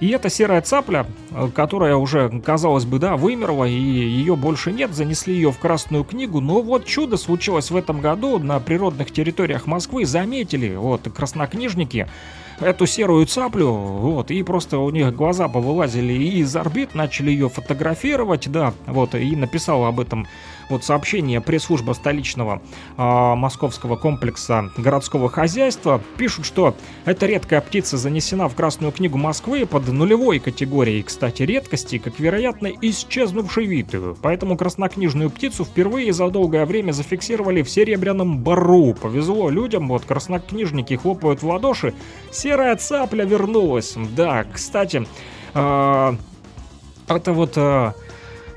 [SPEAKER 3] и эта серая цапля, э, которая уже, казалось бы, да, вымерла, и ее больше нет, занесли ее в Красную книгу, но вот чудо случилось в этом году на природных территориях Москвы, заметили, вот, краснокнижники, эту серую цаплю, вот, и просто у них глаза повылазили из орбит, начали ее фотографировать, да, вот, и написал об этом вот сообщение пресс-служба столичного э, московского комплекса городского хозяйства. Пишут, что эта редкая птица занесена в Красную книгу Москвы под нулевой категорией, кстати, редкости, как, вероятно, исчезнувший вид. Поэтому краснокнижную птицу впервые за долгое время зафиксировали в Серебряном Бару. Повезло людям, вот краснокнижники хлопают в ладоши. Серая цапля вернулась. Да, кстати, э, это вот... Э,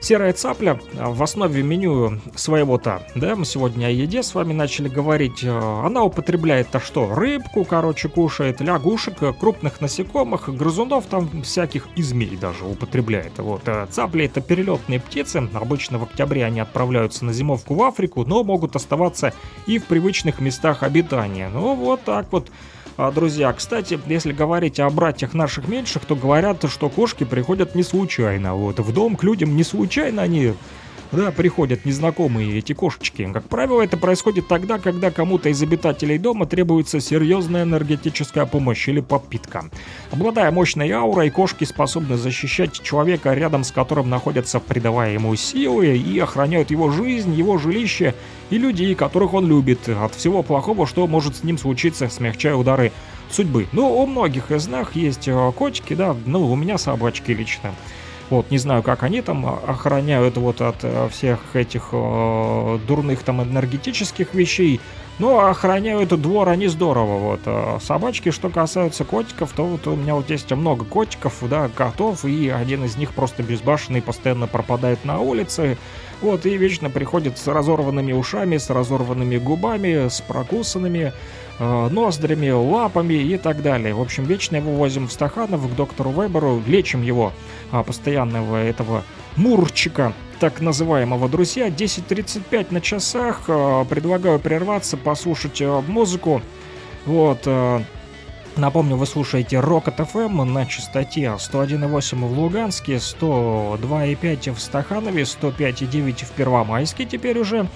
[SPEAKER 3] Серая цапля в основе меню своего-то, да, мы сегодня о еде с вами начали говорить. Она употребляет-то что? Рыбку, короче, кушает, лягушек, крупных насекомых, грызунов там всяких, и змей даже употребляет. Вот. Цапли это перелетные птицы, обычно в октябре они отправляются на зимовку в Африку, но могут оставаться и в привычных местах обитания. Ну вот так вот друзья. Кстати, если говорить о братьях наших меньших, то говорят, что кошки приходят не случайно. Вот в дом к людям не случайно они да, приходят незнакомые эти кошечки. Как правило, это происходит тогда, когда кому-то из обитателей дома требуется серьезная энергетическая помощь или подпитка. Обладая мощной аурой, кошки способны защищать человека, рядом с которым находятся, придавая ему силы и охраняют его жизнь, его жилище и людей, которых он любит, от всего плохого, что может с ним случиться, смягчая удары судьбы. Ну, у многих из нас есть э, котики, да, ну, у меня собачки лично. Вот, не знаю, как они там охраняют вот от э, всех этих э, дурных там энергетических вещей, но охраняют двор они здорово. Вот. А собачки, что касаются котиков, то вот у меня вот есть много котиков, да, котов, и один из них просто безбашенный, постоянно пропадает на улице. Вот, и вечно приходит с разорванными ушами, с разорванными губами, с прокусанными э, ноздрями, лапами и так далее. В общем, вечно его возим в Стаханов к доктору Веберу, лечим его а, постоянного этого мурчика, так называемого, друзья. 10.35 на часах. А, предлагаю прерваться, послушать а, музыку. Вот, Напомню, вы слушаете Rocket FM на частоте 101.8 в Луганске, 102.5 в Стаханове, 105.9 в Первомайске теперь уже.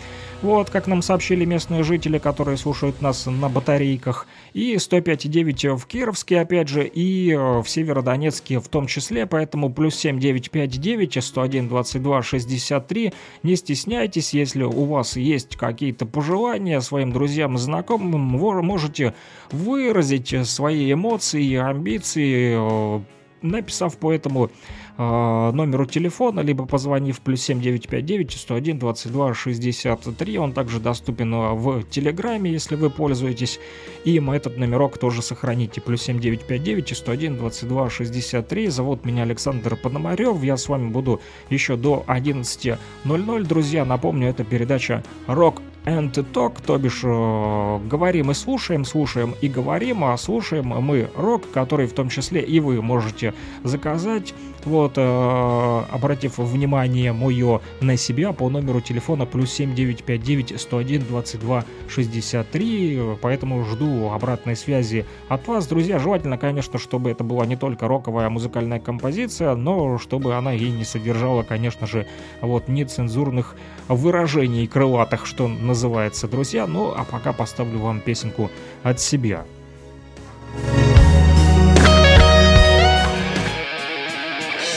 [SPEAKER 3] Вот, как нам сообщили местные жители, которые слушают нас на батарейках. И 105,9 в Кировске, опять же, и э, в Северодонецке в том числе. Поэтому плюс 7959 101 22 63. Не стесняйтесь, если у вас есть какие-то пожелания своим друзьям знакомым, вы можете выразить свои эмоции, амбиции, э, написав по этому номеру телефона, либо позвонив плюс 7959 101 22 63. Он также доступен а, в Телеграме, если вы пользуетесь им. Этот номерок тоже сохраните. Плюс 7959 101 22 63. Зовут меня Александр Пономарев. Я с вами буду еще до 11.00. Друзья, напомню, это передача «Рок and Talk», то бишь э, говорим и слушаем, слушаем и говорим, а слушаем мы рок, который в том числе и вы можете заказать, вот, э, обратив внимание мое на себя по номеру телефона плюс 7959 101 22 63, поэтому жду обратной связи от вас, друзья, желательно, конечно, чтобы это была не только роковая музыкальная композиция, но чтобы она и не содержала, конечно же, вот нецензурных выражений крылатых, что называется, друзья. Ну, а пока поставлю вам песенку от себя.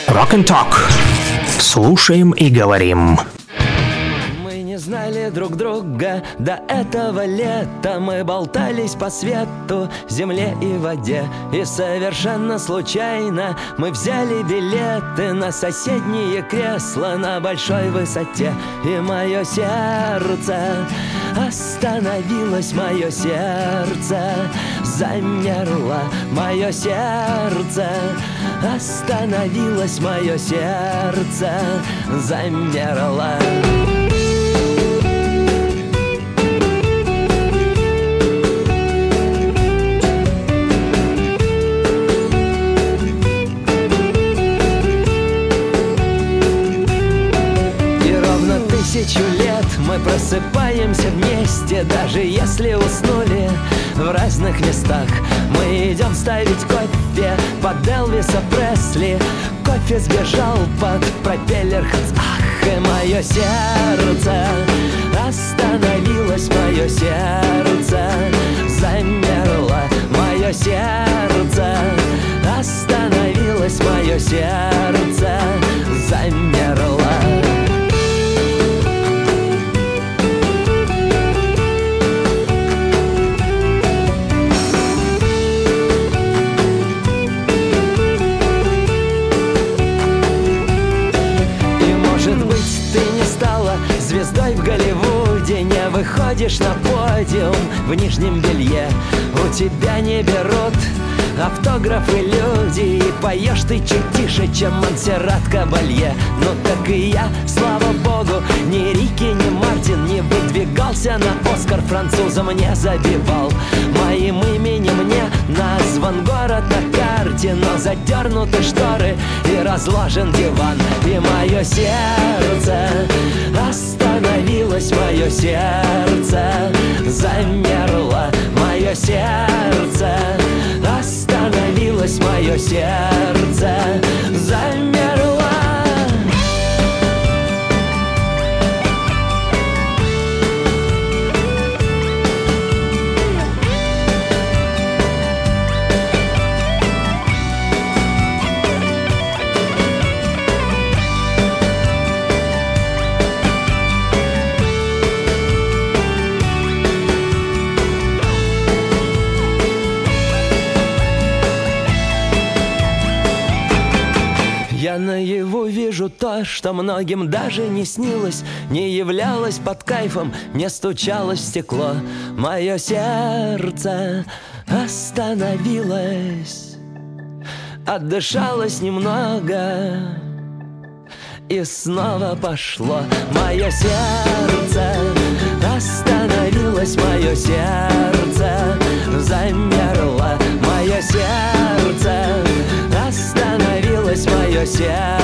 [SPEAKER 4] Rock and Talk. Слушаем и говорим
[SPEAKER 8] знали друг друга. До этого лета мы болтались по свету, земле и воде. И совершенно случайно мы взяли билеты На соседние кресла на большой высоте. И мое сердце остановилось, мое сердце замерло Мое сердце остановилось, мое сердце замерло Мы просыпаемся вместе, даже если уснули в разных местах. Мы идем ставить кофе под Элвиса Пресли. Кофе сбежал под пропеллер Ах, и мое сердце Остановилось мое сердце Замерло мое сердце Остановилось мое сердце Замерло Голливуде Не выходишь на подиум в нижнем белье. У тебя не берут автографы люди И поешь ты чуть тише, чем Монсеррат Кабалье. Ну так и я, слава богу, ни Рики, ни Мартин Не выдвигался на Оскар французом не забивал. Моим именем не назван город на карте Но задернуты шторы и разложен диван. И мое сердце остановилось, мое сердце замерло Мое сердце остановилось мое сердце Замерло Я наяву вижу то, что многим даже не снилось Не являлось под кайфом, не стучалось в стекло. Мое сердце остановилось Отдышалось немного И снова пошло. Мое сердце остановилось Мое сердце остановилось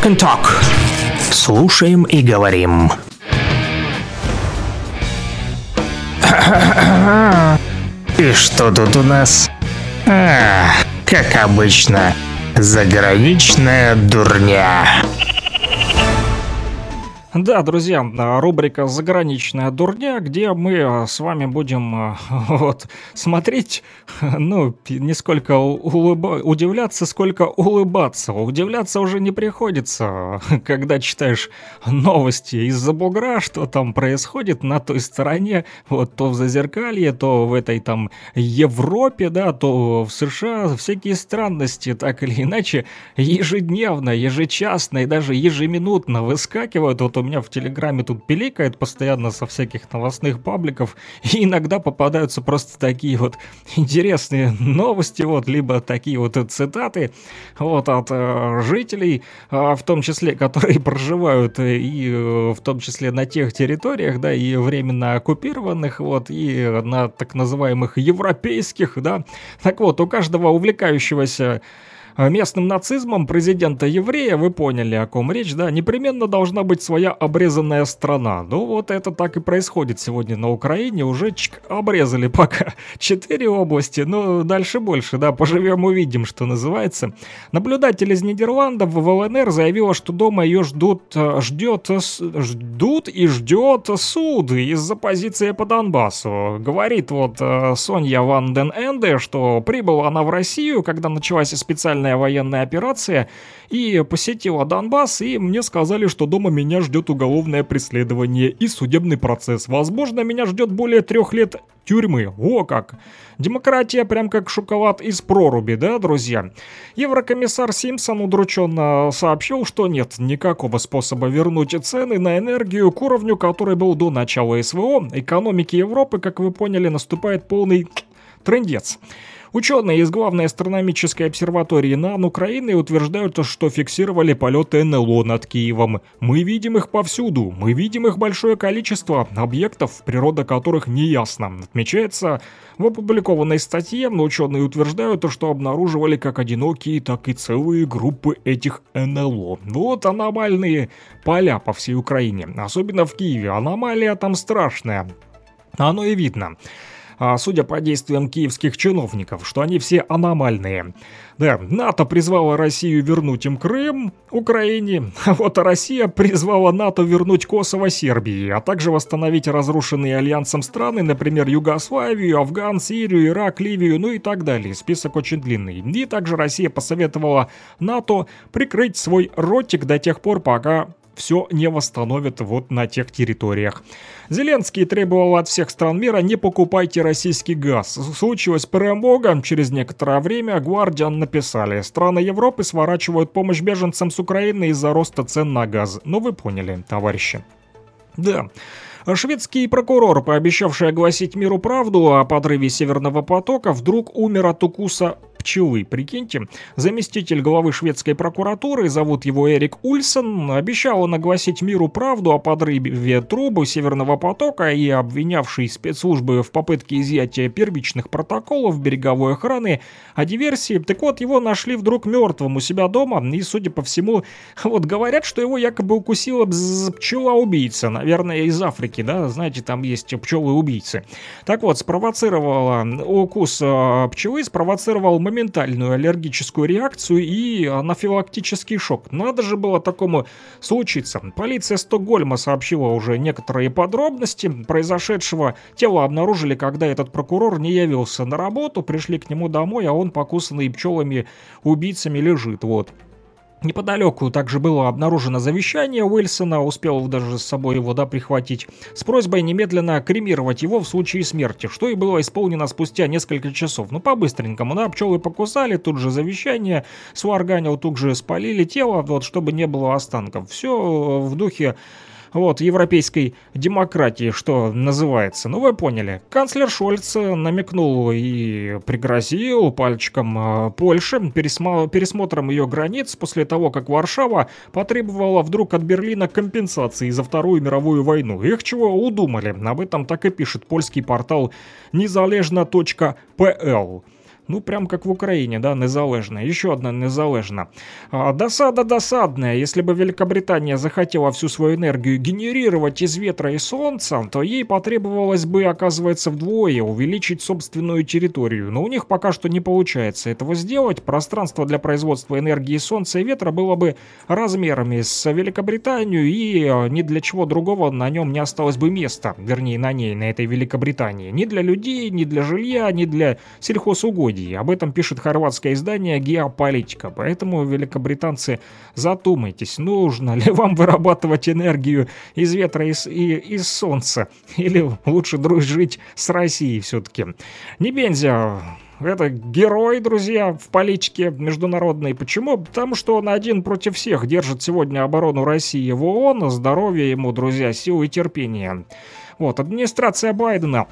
[SPEAKER 4] Rock and Talk. Слушаем и говорим.
[SPEAKER 2] И что тут у нас? А, как обычно, заграничная дурня.
[SPEAKER 3] Да, друзья, а, рубрика «Заграничная дурня», где мы а, с вами будем а, вот, смотреть, ну, не сколько улыба... удивляться, сколько улыбаться. Удивляться уже не приходится, когда читаешь новости из-за бугра, что там происходит на той стороне, вот то в Зазеркалье, то в этой там Европе, да, то в США, всякие странности, так или иначе, ежедневно, ежечасно и даже ежеминутно выскакивают. Вот у меня в Телеграме тут пиликает постоянно со всяких новостных пабликов, и иногда попадаются просто такие вот интересные новости, вот, либо такие вот цитаты, вот, от э, жителей, э, в том числе, которые проживают э, и э, в том числе на тех территориях, да, и временно оккупированных, вот, и на так называемых европейских, да. Так вот, у каждого увлекающегося местным нацизмом президента еврея, вы поняли, о ком речь, да, непременно должна быть своя обрезанная страна. Ну вот это так и происходит сегодня на Украине, уже чик, обрезали пока четыре области, но дальше больше, да, поживем увидим, что называется. Наблюдатель из Нидерландов в ЛНР заявила, что дома ее ждут, э, ждет, ждут и ждет суд из-за позиции по Донбассу. Говорит вот э, Сонья Ван Ден Энде, что прибыла она в Россию, когда началась специальная специальная военная операция и посетила Донбасс, и мне сказали, что дома меня ждет уголовное преследование и судебный процесс. Возможно, меня ждет более трех лет тюрьмы. О как! Демократия прям как шоколад из проруби, да, друзья? Еврокомиссар Симпсон удрученно сообщил, что нет никакого способа вернуть цены на энергию к уровню, который был до начала СВО. Экономики Европы, как вы поняли, наступает полный трендец. Ученые из главной астрономической обсерватории НАН Украины утверждают, что фиксировали полеты НЛО над Киевом. Мы видим их повсюду, мы видим их большое количество объектов, природа которых не ясна. Отмечается в опубликованной статье, ученые утверждают, что обнаруживали как одинокие, так и целые группы этих НЛО. Вот аномальные поля по всей Украине, особенно в Киеве. Аномалия там страшная. Оно и видно судя по действиям киевских чиновников, что они все аномальные. Да, НАТО призвала Россию вернуть им Крым, Украине, а вот Россия призвала НАТО вернуть Косово Сербии, а также восстановить разрушенные альянсом страны, например, Югославию, Афган, Сирию, Ирак, Ливию, ну и так далее. Список очень длинный. И также Россия посоветовала НАТО прикрыть свой ротик до тех пор, пока все не восстановят вот на тех территориях. Зеленский требовал от всех стран мира не покупайте российский газ. Случилось перемога, через некоторое время Гвардиан написали, страны Европы сворачивают помощь беженцам с Украины из-за роста цен на газ. Ну вы поняли, товарищи. Да. Шведский прокурор, пообещавший огласить миру правду о подрыве Северного потока, вдруг умер от укуса пчелы. Прикиньте, заместитель главы шведской прокуратуры, зовут его Эрик Ульсон, обещал он огласить миру правду о подрыве трубы Северного потока и обвинявший спецслужбы в попытке изъятия первичных протоколов береговой охраны о диверсии. Так вот, его нашли вдруг мертвым у себя дома, и, судя по всему, вот говорят, что его якобы укусила пчела-убийца, наверное, из Африки, да, знаете, там есть пчелы-убийцы. Так вот, спровоцировала укус а, пчелы, спровоцировал моментальную аллергическую реакцию и анафилактический шок. Надо же было такому случиться. Полиция Стокгольма сообщила уже некоторые подробности произошедшего. Тело обнаружили, когда этот прокурор не явился на работу, пришли к нему домой, а он покусанный пчелами-убийцами лежит. Вот. Неподалеку также было обнаружено завещание Уильсона, успел даже с собой его да, прихватить, с просьбой немедленно кремировать его в случае смерти, что и было исполнено спустя несколько часов. Ну, по-быстренькому, да, пчелы покусали, тут же завещание сварганил, тут же спалили тело, вот, чтобы не было останков. Все в духе вот, европейской демократии, что называется. Ну, вы поняли. Канцлер Шольц намекнул и пригрозил пальчиком э, пересма- пересмотром ее границ после того, как Варшава потребовала вдруг от Берлина компенсации за Вторую мировую войну. Их чего удумали? Об этом так и пишет польский портал незалежно.пл. Ну, прям как в Украине, да, незалежная. Еще одна незалежна. А, досада досадная. Если бы Великобритания захотела всю свою энергию генерировать из ветра и солнца, то ей потребовалось бы, оказывается, вдвое увеличить собственную территорию. Но у них пока что не получается этого сделать. Пространство для производства энергии солнца и ветра было бы размерами с Великобританию, и а, ни для чего другого на нем не осталось бы места. Вернее, на ней, на этой Великобритании. Ни для людей, ни для жилья, ни для сельхозугодий технологий. Об этом пишет хорватское издание «Геополитика». Поэтому, великобританцы, задумайтесь, нужно ли вам вырабатывать энергию из ветра и, и из солнца, или лучше дружить с Россией все-таки. Не Бензя это герой, друзья, в политике международной. Почему? Потому что он один против всех держит сегодня оборону России в ООН. Здоровье ему, друзья, силы и терпения. Вот, администрация Байдена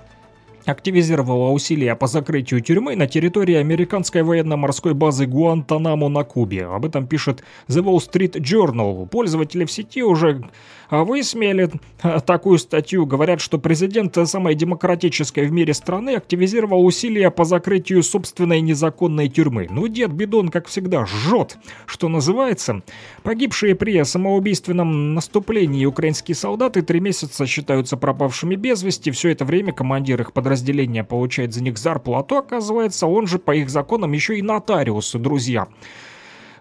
[SPEAKER 3] активизировала усилия по закрытию тюрьмы на территории американской военно-морской базы Гуантанамо на Кубе. Об этом пишет The Wall Street Journal. Пользователи в сети уже а вы смели э, такую статью. Говорят, что президент самой демократической в мире страны активизировал усилия по закрытию собственной незаконной тюрьмы. Ну, дед Бидон, как всегда, жжет, что называется. Погибшие при самоубийственном наступлении украинские солдаты три месяца считаются пропавшими без вести. Все это время командир их подразделения получает за них зарплату. Оказывается, он же по их законам еще и нотариус, друзья.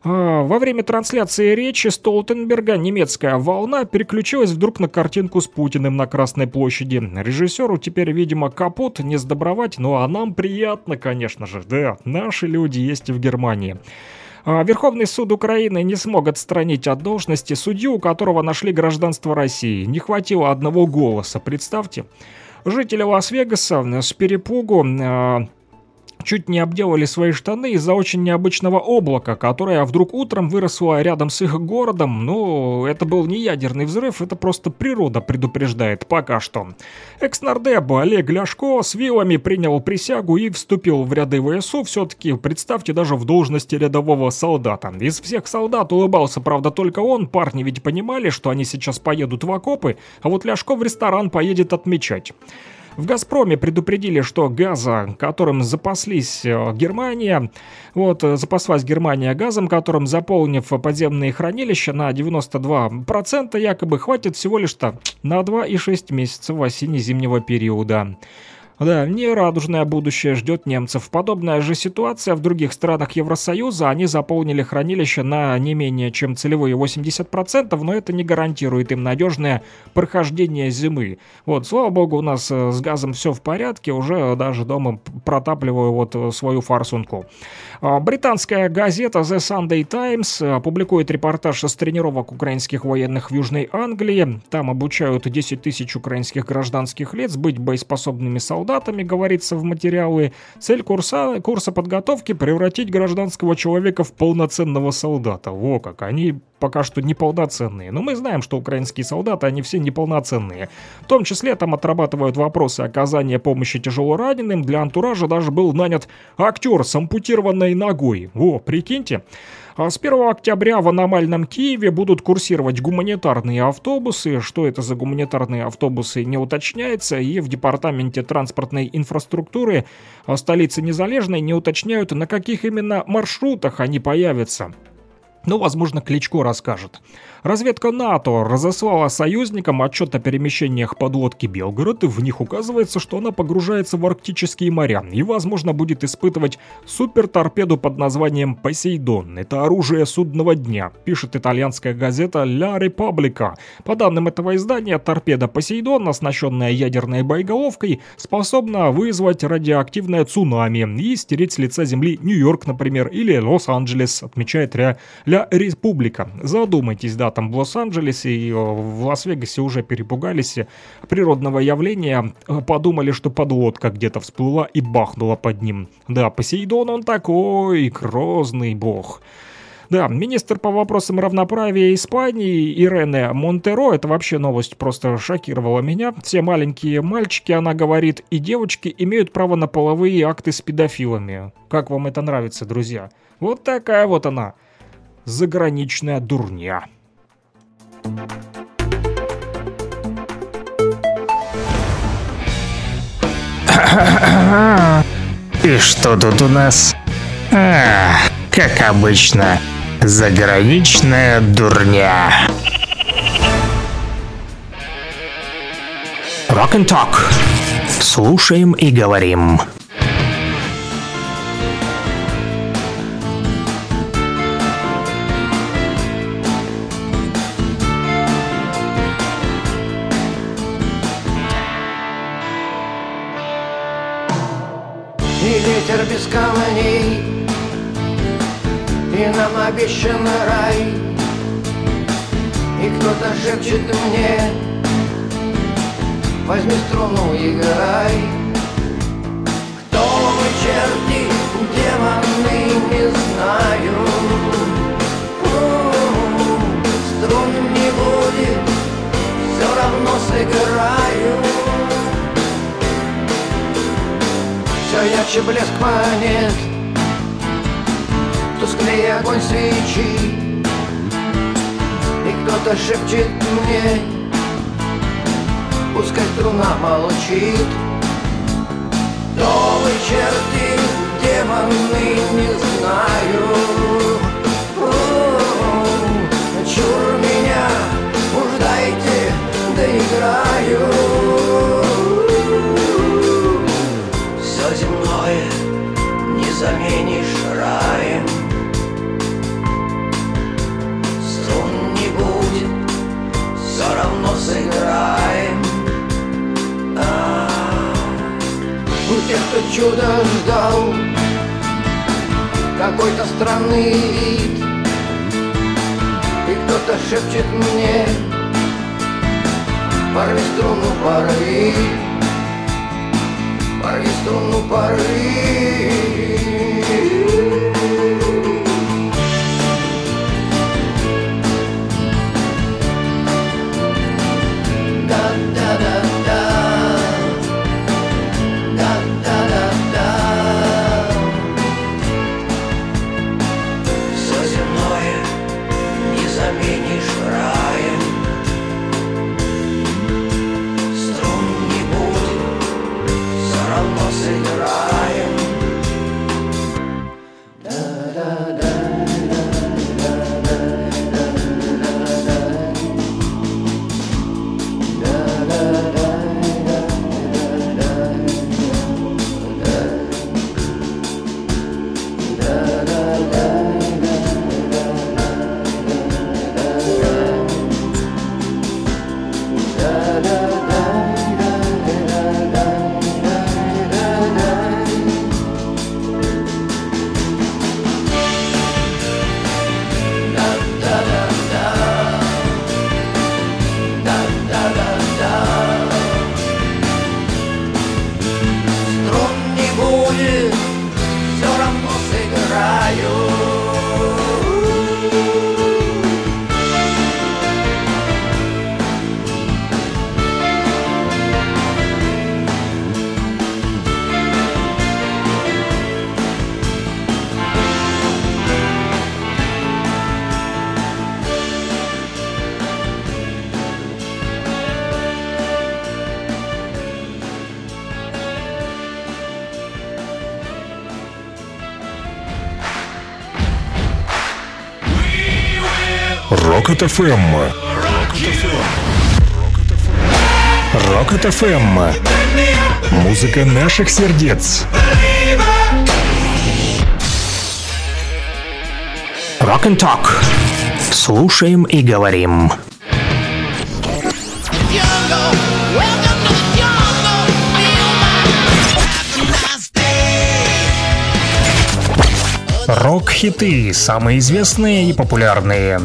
[SPEAKER 3] А, во время трансляции речи Столтенберга немецкая волна переключилась вдруг на картинку с Путиным на Красной площади. Режиссеру теперь, видимо, капут не сдобровать, ну а нам приятно, конечно же. Да, наши люди есть в Германии. А, Верховный суд Украины не смог отстранить от должности судью, у которого нашли гражданство России. Не хватило одного голоса, представьте. Жители Лас-Вегаса с перепугу а, чуть не обделали свои штаны из-за очень необычного облака, которое вдруг утром выросло рядом с их городом. Ну, это был не ядерный взрыв, это просто природа предупреждает пока что. Экс-нардеб Олег Ляшко с вилами принял присягу и вступил в ряды ВСУ. Все-таки, представьте, даже в должности рядового солдата. Из всех солдат улыбался, правда, только он. Парни ведь понимали, что они сейчас поедут в окопы, а вот Ляшко в ресторан поедет отмечать. В «Газпроме» предупредили, что газа, которым запаслись э, Германия, вот, э, запаслась Германия газом, которым, заполнив подземные хранилища на 92%, якобы хватит всего лишь-то на 2,6 месяцев осенне-зимнего периода. Да, нерадужное будущее ждет немцев. Подобная же ситуация в других странах Евросоюза. Они заполнили хранилища на не менее чем целевые 80%, но это не гарантирует им надежное прохождение зимы. Вот, слава богу, у нас э, с газом все в порядке, уже даже дома протапливаю вот э, свою форсунку. А, британская газета The Sunday Times э, публикует репортаж с тренировок украинских военных в Южной Англии. Там обучают 10 тысяч украинских гражданских лиц быть боеспособными солдатами, говорится в материале. Цель курса, курса подготовки – превратить гражданского человека в полноценного солдата. Во как, они пока что неполноценные. Но мы знаем, что украинские солдаты, они все неполноценные. В том числе там отрабатывают вопросы оказания помощи тяжелораненым. Для антуража даже был нанят актер с ампутированной ногой. Во, прикиньте. А с 1 октября в аномальном Киеве будут курсировать гуманитарные автобусы. Что это за гуманитарные автобусы, не уточняется. И в Департаменте транспортной инфраструктуры столицы Незалежной не уточняют, на каких именно маршрутах они появятся. Ну, возможно, Кличко расскажет. Разведка НАТО разослала союзникам отчет о перемещениях подлодки «Белгород», и в них указывается, что она погружается в арктические моря и, возможно, будет испытывать суперторпеду под названием «Посейдон». Это оружие судного дня, пишет итальянская газета «Ля Република». По данным этого издания, торпеда «Посейдон», оснащенная ядерной боеголовкой, способна вызвать радиоактивное цунами и стереть с лица Земли Нью-Йорк, например, или Лос-Анджелес, отмечает Ля Република. Задумайтесь, да, там в Лос-Анджелесе и в Лас-Вегасе уже перепугались природного явления, подумали, что подлодка где-то всплыла и бахнула под ним. Да, Посейдон он такой, грозный бог. Да, министр по вопросам равноправия Испании Ирене Монтеро, это вообще новость просто шокировала меня. Все маленькие мальчики, она говорит, и девочки имеют право на половые акты с педофилами. Как вам это нравится, друзья? Вот такая вот она, заграничная дурня.
[SPEAKER 2] И что тут у нас? А, как обычно, заграничная дурня.
[SPEAKER 4] Rock and Talk. Слушаем и говорим.
[SPEAKER 9] Ветер без камней И нам обещан рай. И кто-то шепчет мне Возьми струну, играй. Кто вы, черти, все ярче блеск монет Тусклее огонь свечи. И кто-то шепчет мне Пускай струна молчит Новые черти, демоны, не знаю заменишь раем. Струн не будет, все равно сыграем. А. У тех, кто чудо ждал какой-то странный вид И кто-то шепчет мне Порви струну, порви Порви струну,
[SPEAKER 2] Рокот ФМ. Рокот ФМ. Музыка наших сердец.
[SPEAKER 4] Talk. Слушаем и говорим.
[SPEAKER 2] Рок-хиты, самые известные и популярные.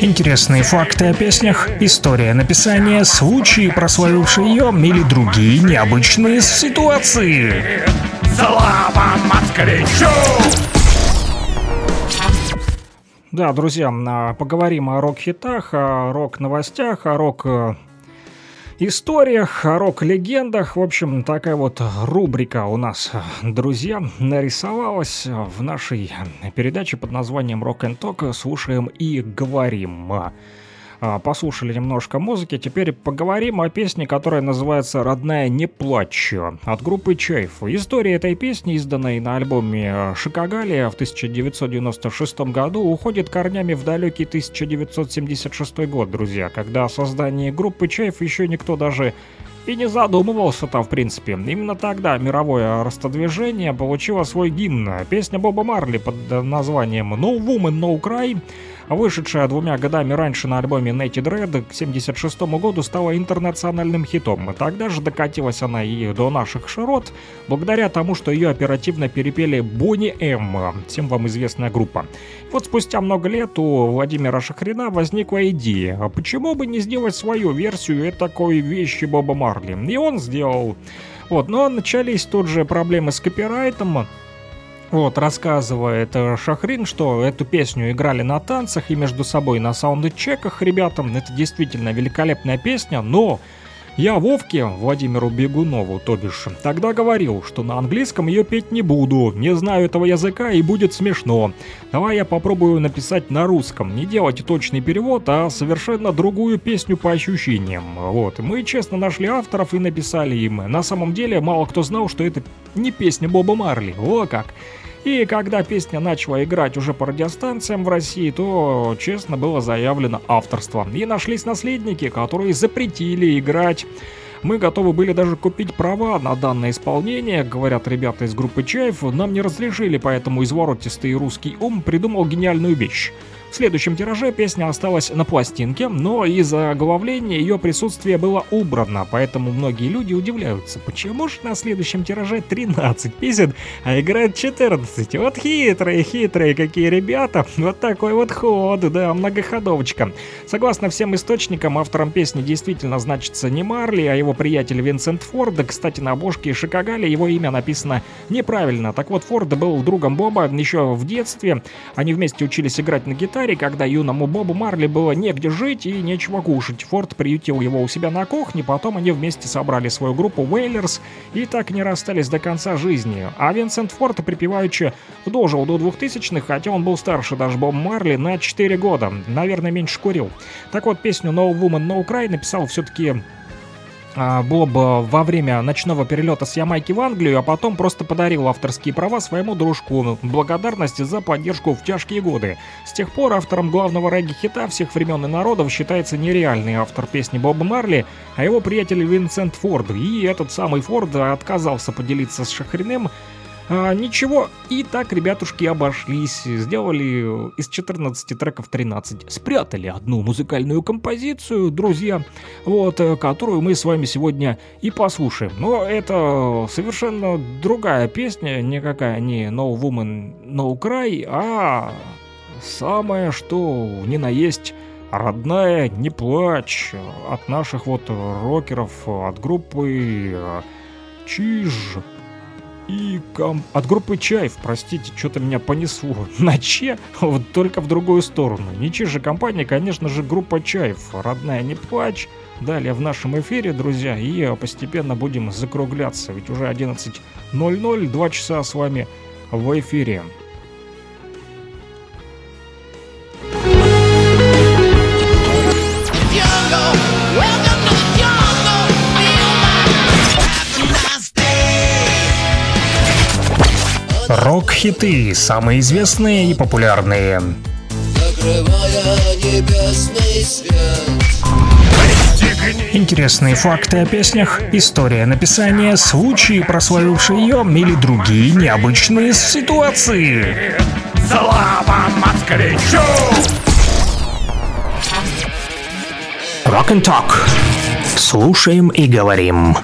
[SPEAKER 2] Интересные факты о песнях, история написания, случаи, прославившие ее или другие необычные ситуации.
[SPEAKER 1] Слава москвичу!
[SPEAKER 3] Да, друзья, а, поговорим о рок-хитах, о рок-новостях, о рок историях, о рок-легендах. В общем, такая вот рубрика у нас, друзья, нарисовалась в нашей передаче под названием Talk. Слушаем и говорим. А, Послушали немножко музыки, теперь поговорим о песне, которая называется «Родная, не плачь» от группы Чайф. История этой песни, изданной на альбоме «Шикагалия» в 1996 году, уходит корнями в далекий 1976 год, друзья, когда о создании группы Чайф еще никто даже и не задумывался там, в принципе. Именно тогда мировое растодвижение получило свой гимн. Песня Боба Марли под названием «No Woman, No Cry», вышедшая двумя годами раньше на альбоме Naked Red к 1976 году, стала интернациональным хитом. Тогда же докатилась она и до наших широт, благодаря тому, что ее оперативно перепели Бонни М, всем вам известная группа. Вот спустя много лет у Владимира Шахрина возникла идея, а почему бы не сделать свою версию такой вещи Боба Марли? И он сделал. Вот, но начались тут же проблемы с копирайтом, вот, рассказывает э, Шахрин, что эту песню играли на танцах и между собой на саундчеках ребятам. Это действительно великолепная песня, но я Вовке, Владимиру Бегунову, то бишь, тогда говорил, что на английском ее петь не буду, не знаю этого языка и будет смешно. Давай я попробую написать на русском, не делать точный перевод, а совершенно другую песню по ощущениям. Вот, мы честно нашли авторов и написали им. На самом деле, мало кто знал, что это не песня Боба Марли, о как. И когда песня начала играть уже по радиостанциям в России, то честно было заявлено авторство. И нашлись наследники, которые запретили играть. Мы готовы были даже купить права на данное исполнение, говорят ребята из группы Чаев. Нам не разрешили, поэтому изворотистый русский ум придумал гениальную вещь. В следующем тираже песня осталась на пластинке, но из-за оглавления ее присутствие было убрано, поэтому многие люди удивляются, почему же на следующем тираже 13 песен, а играет 14. Вот хитрые, хитрые какие ребята. Вот такой вот ход, да, многоходовочка. Согласно всем источникам, автором песни действительно значится не Марли, а его приятель Винсент Форд. Кстати, на обложке Шикагали его имя написано неправильно. Так вот, Форд был другом Боба еще в детстве. Они вместе учились играть на гитаре, когда юному Бобу Марли было негде жить и нечего кушать. Форд приютил его у себя на кухне, потом они вместе собрали свою группу Wailers и так не расстались до конца жизни. А Винсент Форд припеваючи дожил до 2000-х, хотя он был старше даже Боба Марли на 4 года. Наверное, меньше курил. Так вот, песню No Woman No Cry написал все-таки Боб во время ночного перелета с Ямайки в Англию, а потом просто подарил авторские права своему дружку благодарности за поддержку в тяжкие годы. С тех пор автором главного регги-хита всех времен и народов считается нереальный автор песни Боба Марли, а его приятель Винсент Форд. И этот самый Форд отказался поделиться с Шахриным а, ничего, и так ребятушки обошлись, сделали из 14 треков 13. Спрятали одну музыкальную композицию, друзья, вот, э, которую мы с вами сегодня и послушаем. Но это совершенно другая песня, никакая не No Woman No Cry, а самое что ни на есть родная «Не плачь» от наших вот рокеров, от группы Чиж и ком... от группы Чаев, простите, что-то меня понесло. На Че, вот только в другую сторону. Не Че же компания, конечно же, группа Чаев. Родная, не плачь. Далее в нашем эфире, друзья, и постепенно будем закругляться. Ведь уже 11.00, 2 часа с вами в эфире.
[SPEAKER 2] Рок-хиты, самые известные и популярные. Интересные факты о песнях, история написания, случаи, прославившие ее или другие необычные ситуации.
[SPEAKER 1] Слава москвичу!
[SPEAKER 4] Rock and Talk. Слушаем и говорим.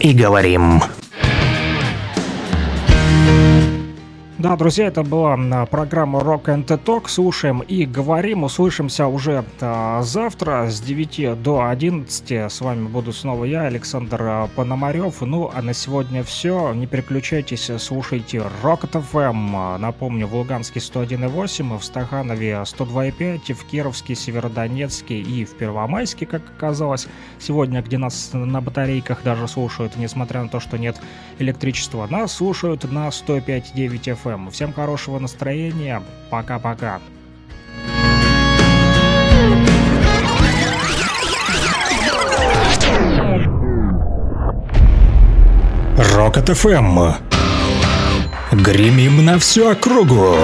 [SPEAKER 4] И говорим.
[SPEAKER 3] Друзья, это была программа Rock and Talk. Слушаем и говорим. Услышимся уже а, завтра с 9 до 11. С вами буду снова я, Александр а, Пономарев. Ну, а на сегодня все. Не переключайтесь, слушайте Rocket FM. Напомню, в Луганске 101,8, в Стаханове 102,5, в Кировске, Северодонецке и в Первомайске, как оказалось. Сегодня, где нас на батарейках даже слушают, несмотря на то, что нет электричества, нас слушают на 105,9 FM. Всем хорошего настроения. Пока-пока.
[SPEAKER 2] Рокот ФМ. Гремим на всю округу.